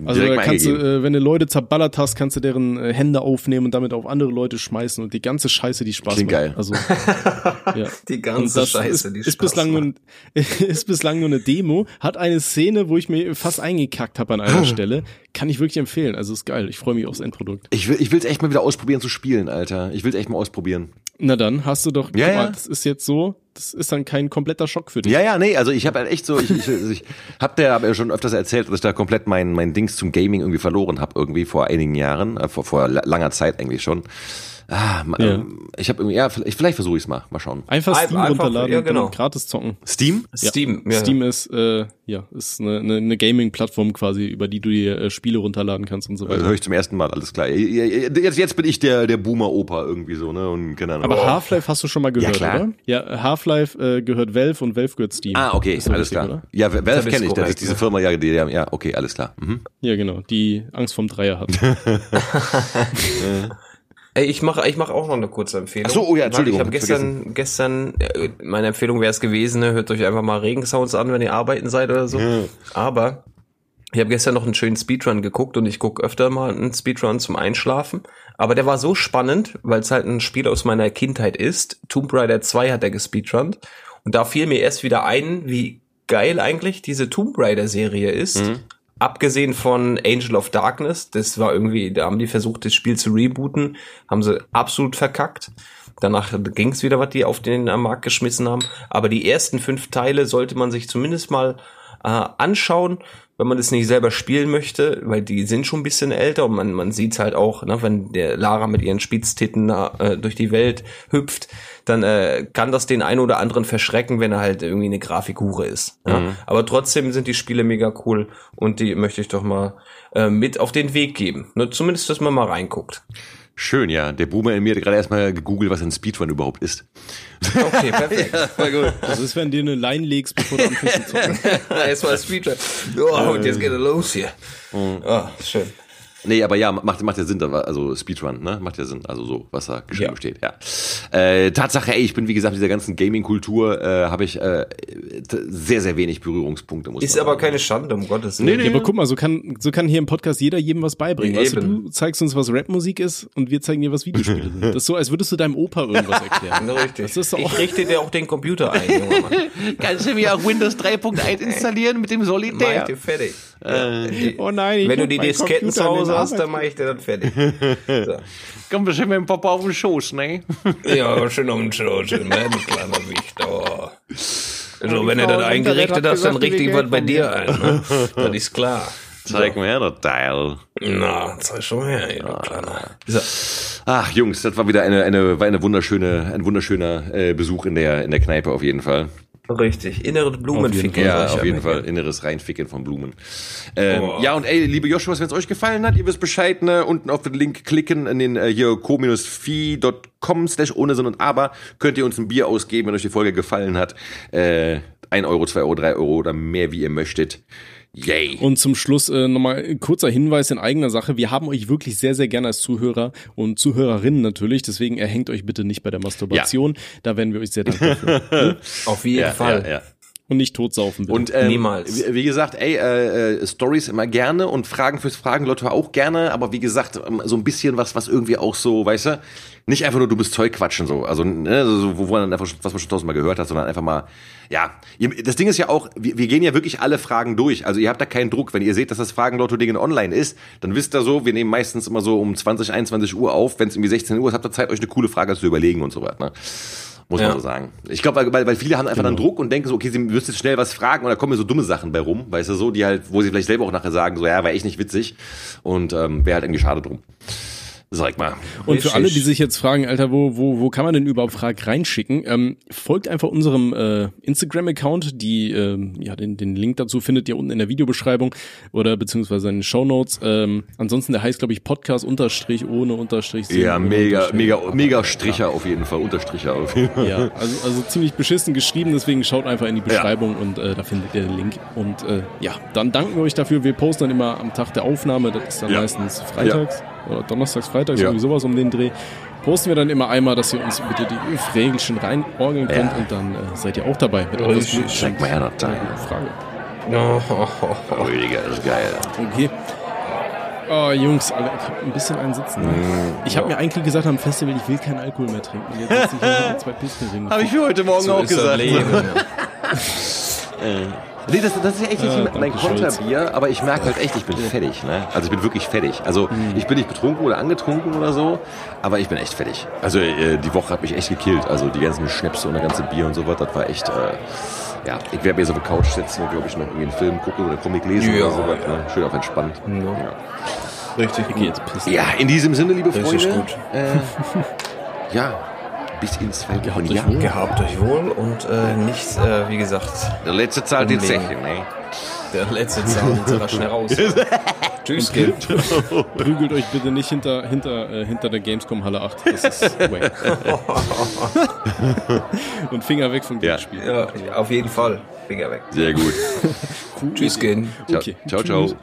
Also da kannst du, äh, wenn du Leute zerballert hast, kannst du deren äh, Hände aufnehmen und damit auf andere Leute schmeißen und die ganze Scheiße, die Spaß Klingt macht. geil. Also ja. Die ganze das Scheiße, ist, die ist Spaß bislang nur, macht. ein- ist bislang nur eine Demo, hat eine Szene, wo ich mir fast eingekackt habe an einer Stelle. Kann ich wirklich empfehlen. Also ist geil. Ich freue mich aufs Endprodukt. Ich will, ich will's echt mal wieder ausprobieren zu spielen, Alter. Ich will's echt mal ausprobieren. Na dann, hast du doch, Ja, mal, ja. das ist jetzt so, das ist dann kein kompletter Schock für dich. Ja, ja, nee, also ich habe halt echt so, ich, ich, ich hab der aber schon öfters erzählt, dass ich da komplett mein, mein Dings zum Gaming irgendwie verloren habe, irgendwie vor einigen Jahren, äh, vor, vor la- langer Zeit eigentlich schon. Ah, Ja. ähm, ich habe irgendwie, ja, vielleicht, vielleicht versuche ich es mal, mal schauen. Einfach Ein- Steam einfach- runterladen ja, und genau. gratis zocken. Steam? Steam, Ja. Steam ist äh, ja ist eine, eine, eine Gaming-Plattform quasi, über die du dir äh, Spiele runterladen kannst und so Äh, weiter. Höre ich zum ersten Mal, alles klar. Jetzt, jetzt bin ich der, der Boomer-Opa irgendwie so, ne? Und keine Ahnung. Aber Half-Life hast du schon mal gehört, klar. oder? Ja, Half-Life äh, gehört Valve und Valve gehört Steam. ah, okay, alles richtig, klar. oder? Ja, Valve kenne ich, das ist diese ja. Firma, ja, die, ja, ja, okay, alles klar. Mhm. Ja, genau, die Angst vom Dreier hat. Ey, ich mache ich mach auch noch eine kurze Empfehlung. Ach so, oh ja, Entschuldigung, Ich habe hab gestern, gestern, äh, meine Empfehlung wäre es gewesen, ne, hört euch einfach mal Regensounds an, wenn ihr arbeiten seid oder so. Aber ich habe gestern noch einen schönen Speedrun geguckt und ich gucke öfter mal einen Speedrun zum Einschlafen. Aber der war so spannend, weil es halt ein Spiel aus meiner Kindheit ist. Tomb Raider 2 hat er gespeedrunnt. Und da fiel mir erst wieder ein, wie geil eigentlich diese Tomb Raider Serie ist. Abgesehen von Angel of Darkness, das war irgendwie, da haben die versucht, das Spiel zu rebooten, haben sie absolut verkackt. Danach ging's wieder, was die auf den am Markt geschmissen haben. Aber die ersten fünf Teile sollte man sich zumindest mal äh, anschauen, wenn man das nicht selber spielen möchte, weil die sind schon ein bisschen älter und man, man sieht's halt auch, ne, wenn der Lara mit ihren Spitztitten äh, durch die Welt hüpft, dann äh, kann das den einen oder anderen verschrecken, wenn er halt irgendwie eine Grafikhure ist. Ja? Aber trotzdem sind die Spiele mega cool und die möchte ich doch mal äh, mit auf den Weg geben. Ne, zumindest, dass man mal reinguckt. Schön, ja. Der Boomer in mir hat gerade erstmal gegoogelt, was ein Speedrun überhaupt ist. Okay, perfekt. Voll gut. Das ist, wenn du dir eine Line legst, bevor du anfängst zu zocken. Erstmal Speedrun. Oh, und jetzt geht er los hier. Oh, schön. Nee, aber ja, macht, macht ja Sinn, also Speedrun, ne? Macht ja Sinn, also so, was da geschrieben Ja. steht, ja. Äh, Tatsache, ey, ich bin, wie gesagt, dieser ganzen Gaming-Kultur äh, habe ich äh, sehr, sehr wenig Berührungspunkte, muss Ist aber sagen. keine Schande, um Gottes Nee, Willen. nee. Ja, aber guck mal, so kann, so kann hier im Podcast jeder jedem was beibringen. Weißt du, du zeigst uns, was Rapmusik ist und wir zeigen dir, was Videospiele sind. Das ist so, als würdest du deinem Opa irgendwas erklären. Richtig. Das ist doch ich auch- richte dir auch den Computer ein, junger Mann. Kannst du mir auch Windows 3.1 installieren mit dem Mach ich Solitär? dir fertig. Oh nein, ich Wenn du die Disketten zu den Hause hast, dann mach ich dir dann fertig. So. Komm bestimmt mit dem Papa auf den Schoß, ne? Ja, schön um den Schoß, ne, du kleiner Wichter. Also, wenn du das eingerichtet hat hast, dann richte ich was bei dir ein, ne? Das ist klar. Zeig mir her, das Teil. Na, zeig schon her, ihr Ah. Kleiner. So. Ach, Jungs, das war wieder eine, eine, war eine wunderschöne, ein wunderschöner äh, Besuch in der, in der Kneipe auf jeden Fall. Richtig, innere Blumenficken. Ja, auf jeden. Fall. Inneres Reinficken von Blumen. Ähm, Oh. Ja, und ey, liebe Joshua, wenn es euch gefallen hat, ihr wisst Bescheid, ne? Unten auf den Link klicken, in den äh, hier co-fi.com slash ohne Sinn und Aber könnt ihr uns ein Bier ausgeben, wenn euch die Folge gefallen hat. Äh, 1 Euro, 2 Euro, 3 Euro oder mehr, wie ihr möchtet. Yay. Und zum Schluss äh, nochmal ein kurzer Hinweis in eigener Sache. Wir haben euch wirklich sehr, sehr gerne als Zuhörer und Zuhörerinnen natürlich. Deswegen erhängt euch bitte nicht bei der Masturbation. Da wären wir euch sehr dankbar für. Auf jeden ja, Fall. Ja, ja. Und nicht totsaufen bitte. Und ähm, Niemals. Wie, wie gesagt, ey, äh, äh, Stories immer gerne und Fragen fürs Fragenlotto auch gerne, aber wie gesagt, ähm, so ein bisschen was, was irgendwie auch so, weißt du, nicht einfach nur du bist Zeug quatschen so, also ne, so, wo wo man einfach, was man schon tausendmal gehört hat, sondern einfach mal, ja, das Ding ist ja auch, wir, wir gehen ja wirklich alle Fragen durch, also ihr habt da keinen Druck, wenn ihr seht, dass das Fragenlotto-Ding online ist, dann wisst ihr so, wir nehmen meistens immer so um 20, 21 Uhr auf, wenn es irgendwie 16 Uhr ist, habt ihr Zeit, euch eine coole Frage zu überlegen und so weiter, ne? Muss man Ja. so sagen. Ich glaube, weil, weil, viele haben einfach dann Druck und denken so, okay, sie müssen jetzt schnell was fragen und da kommen mir so dumme Sachen bei rum, weißt du, so, die halt, wo sie vielleicht selber auch nachher sagen, so, ja, war echt nicht witzig und ähm, wäre halt irgendwie schade drum. Sag mal. Und für alle, die sich jetzt fragen, Alter, wo, wo, wo kann man denn überhaupt Fragen reinschicken? Ähm, folgt einfach unserem äh, Instagram-Account. Die, ähm, ja, den, den Link dazu findet ihr unten in der Videobeschreibung oder beziehungsweise in den Shownotes. Ähm, ansonsten, der heißt, glaube ich, Podcast unterstrich ohne unterstrich. Ja, mega, Unterstrich. mega, mega Stricher auf jeden Fall, Unterstricher auf jeden Fall. Ja, also, also ziemlich beschissen geschrieben, deswegen schaut einfach in die Beschreibung und äh, da findet ihr den Link. Und äh, ja, dann danken wir euch dafür. Wir posten dann immer am Tag der Aufnahme, das ist dann Ja. meistens freitags oder donnerstags, freitags, Ja. irgendwie sowas um den Dreh. Posten wir dann immer einmal, dass ihr uns bitte die Regelchen reinorgeln könnt Ja. und dann äh, seid ihr auch dabei mit eurem. Zeig mal her, das Teil. Frage. Oh, oh, oh, oh. Rüdiger, das ist geil. Okay. Oh, Jungs, Alter, ich hab ein bisschen einen Sitzen. Ne? Mm, Ich habe mir eigentlich gesagt am Festival, ich will keinen Alkohol mehr trinken. Jetzt sitze ich hier mit zwei Pilzgeringen. Habe ich für heute Morgen So auch gesagt. Nee, das, das ist ja echt nicht Ja, mein. Konterbier, aber ich merke halt echt, ich bin fertig, ne? Also ich bin wirklich fertig. Also ich bin nicht betrunken oder angetrunken oder so, aber ich bin echt fertig. Also äh, die Woche hat mich echt gekillt. Also die ganzen Schnäpse und der ganze Bier und so was, das war echt, äh, ja, ich werde mir so auf der Couch sitzen und glaube ich noch irgendwie einen Film gucken oder Comic lesen Ja, oder so was, ja. ne? Schön auf entspannt. Ja. Ja. Richtig Ich geh jetzt pissen. ja, in diesem Sinne, liebe Freunde, Richtig gut. Äh, ja, bis in zwei Wochen. euch Ja, wohl. Gehabt euch wohl und äh, nicht, äh, wie gesagt, der letzte zahlt die. Zeche, ne? der letzte Zahn soll da schnell raus. Tschüss, Kind. Prügelt euch bitte nicht hinter, hinter, äh, hinter der Gamescom Halle 8. Das ist way. Und Finger weg vom Ja. Glücksspiel. Ja, auf jeden Fall. Finger weg. Sehr gut. Tschüss, Kind. Ciao, Okay. ciao. ciao. Tschüss.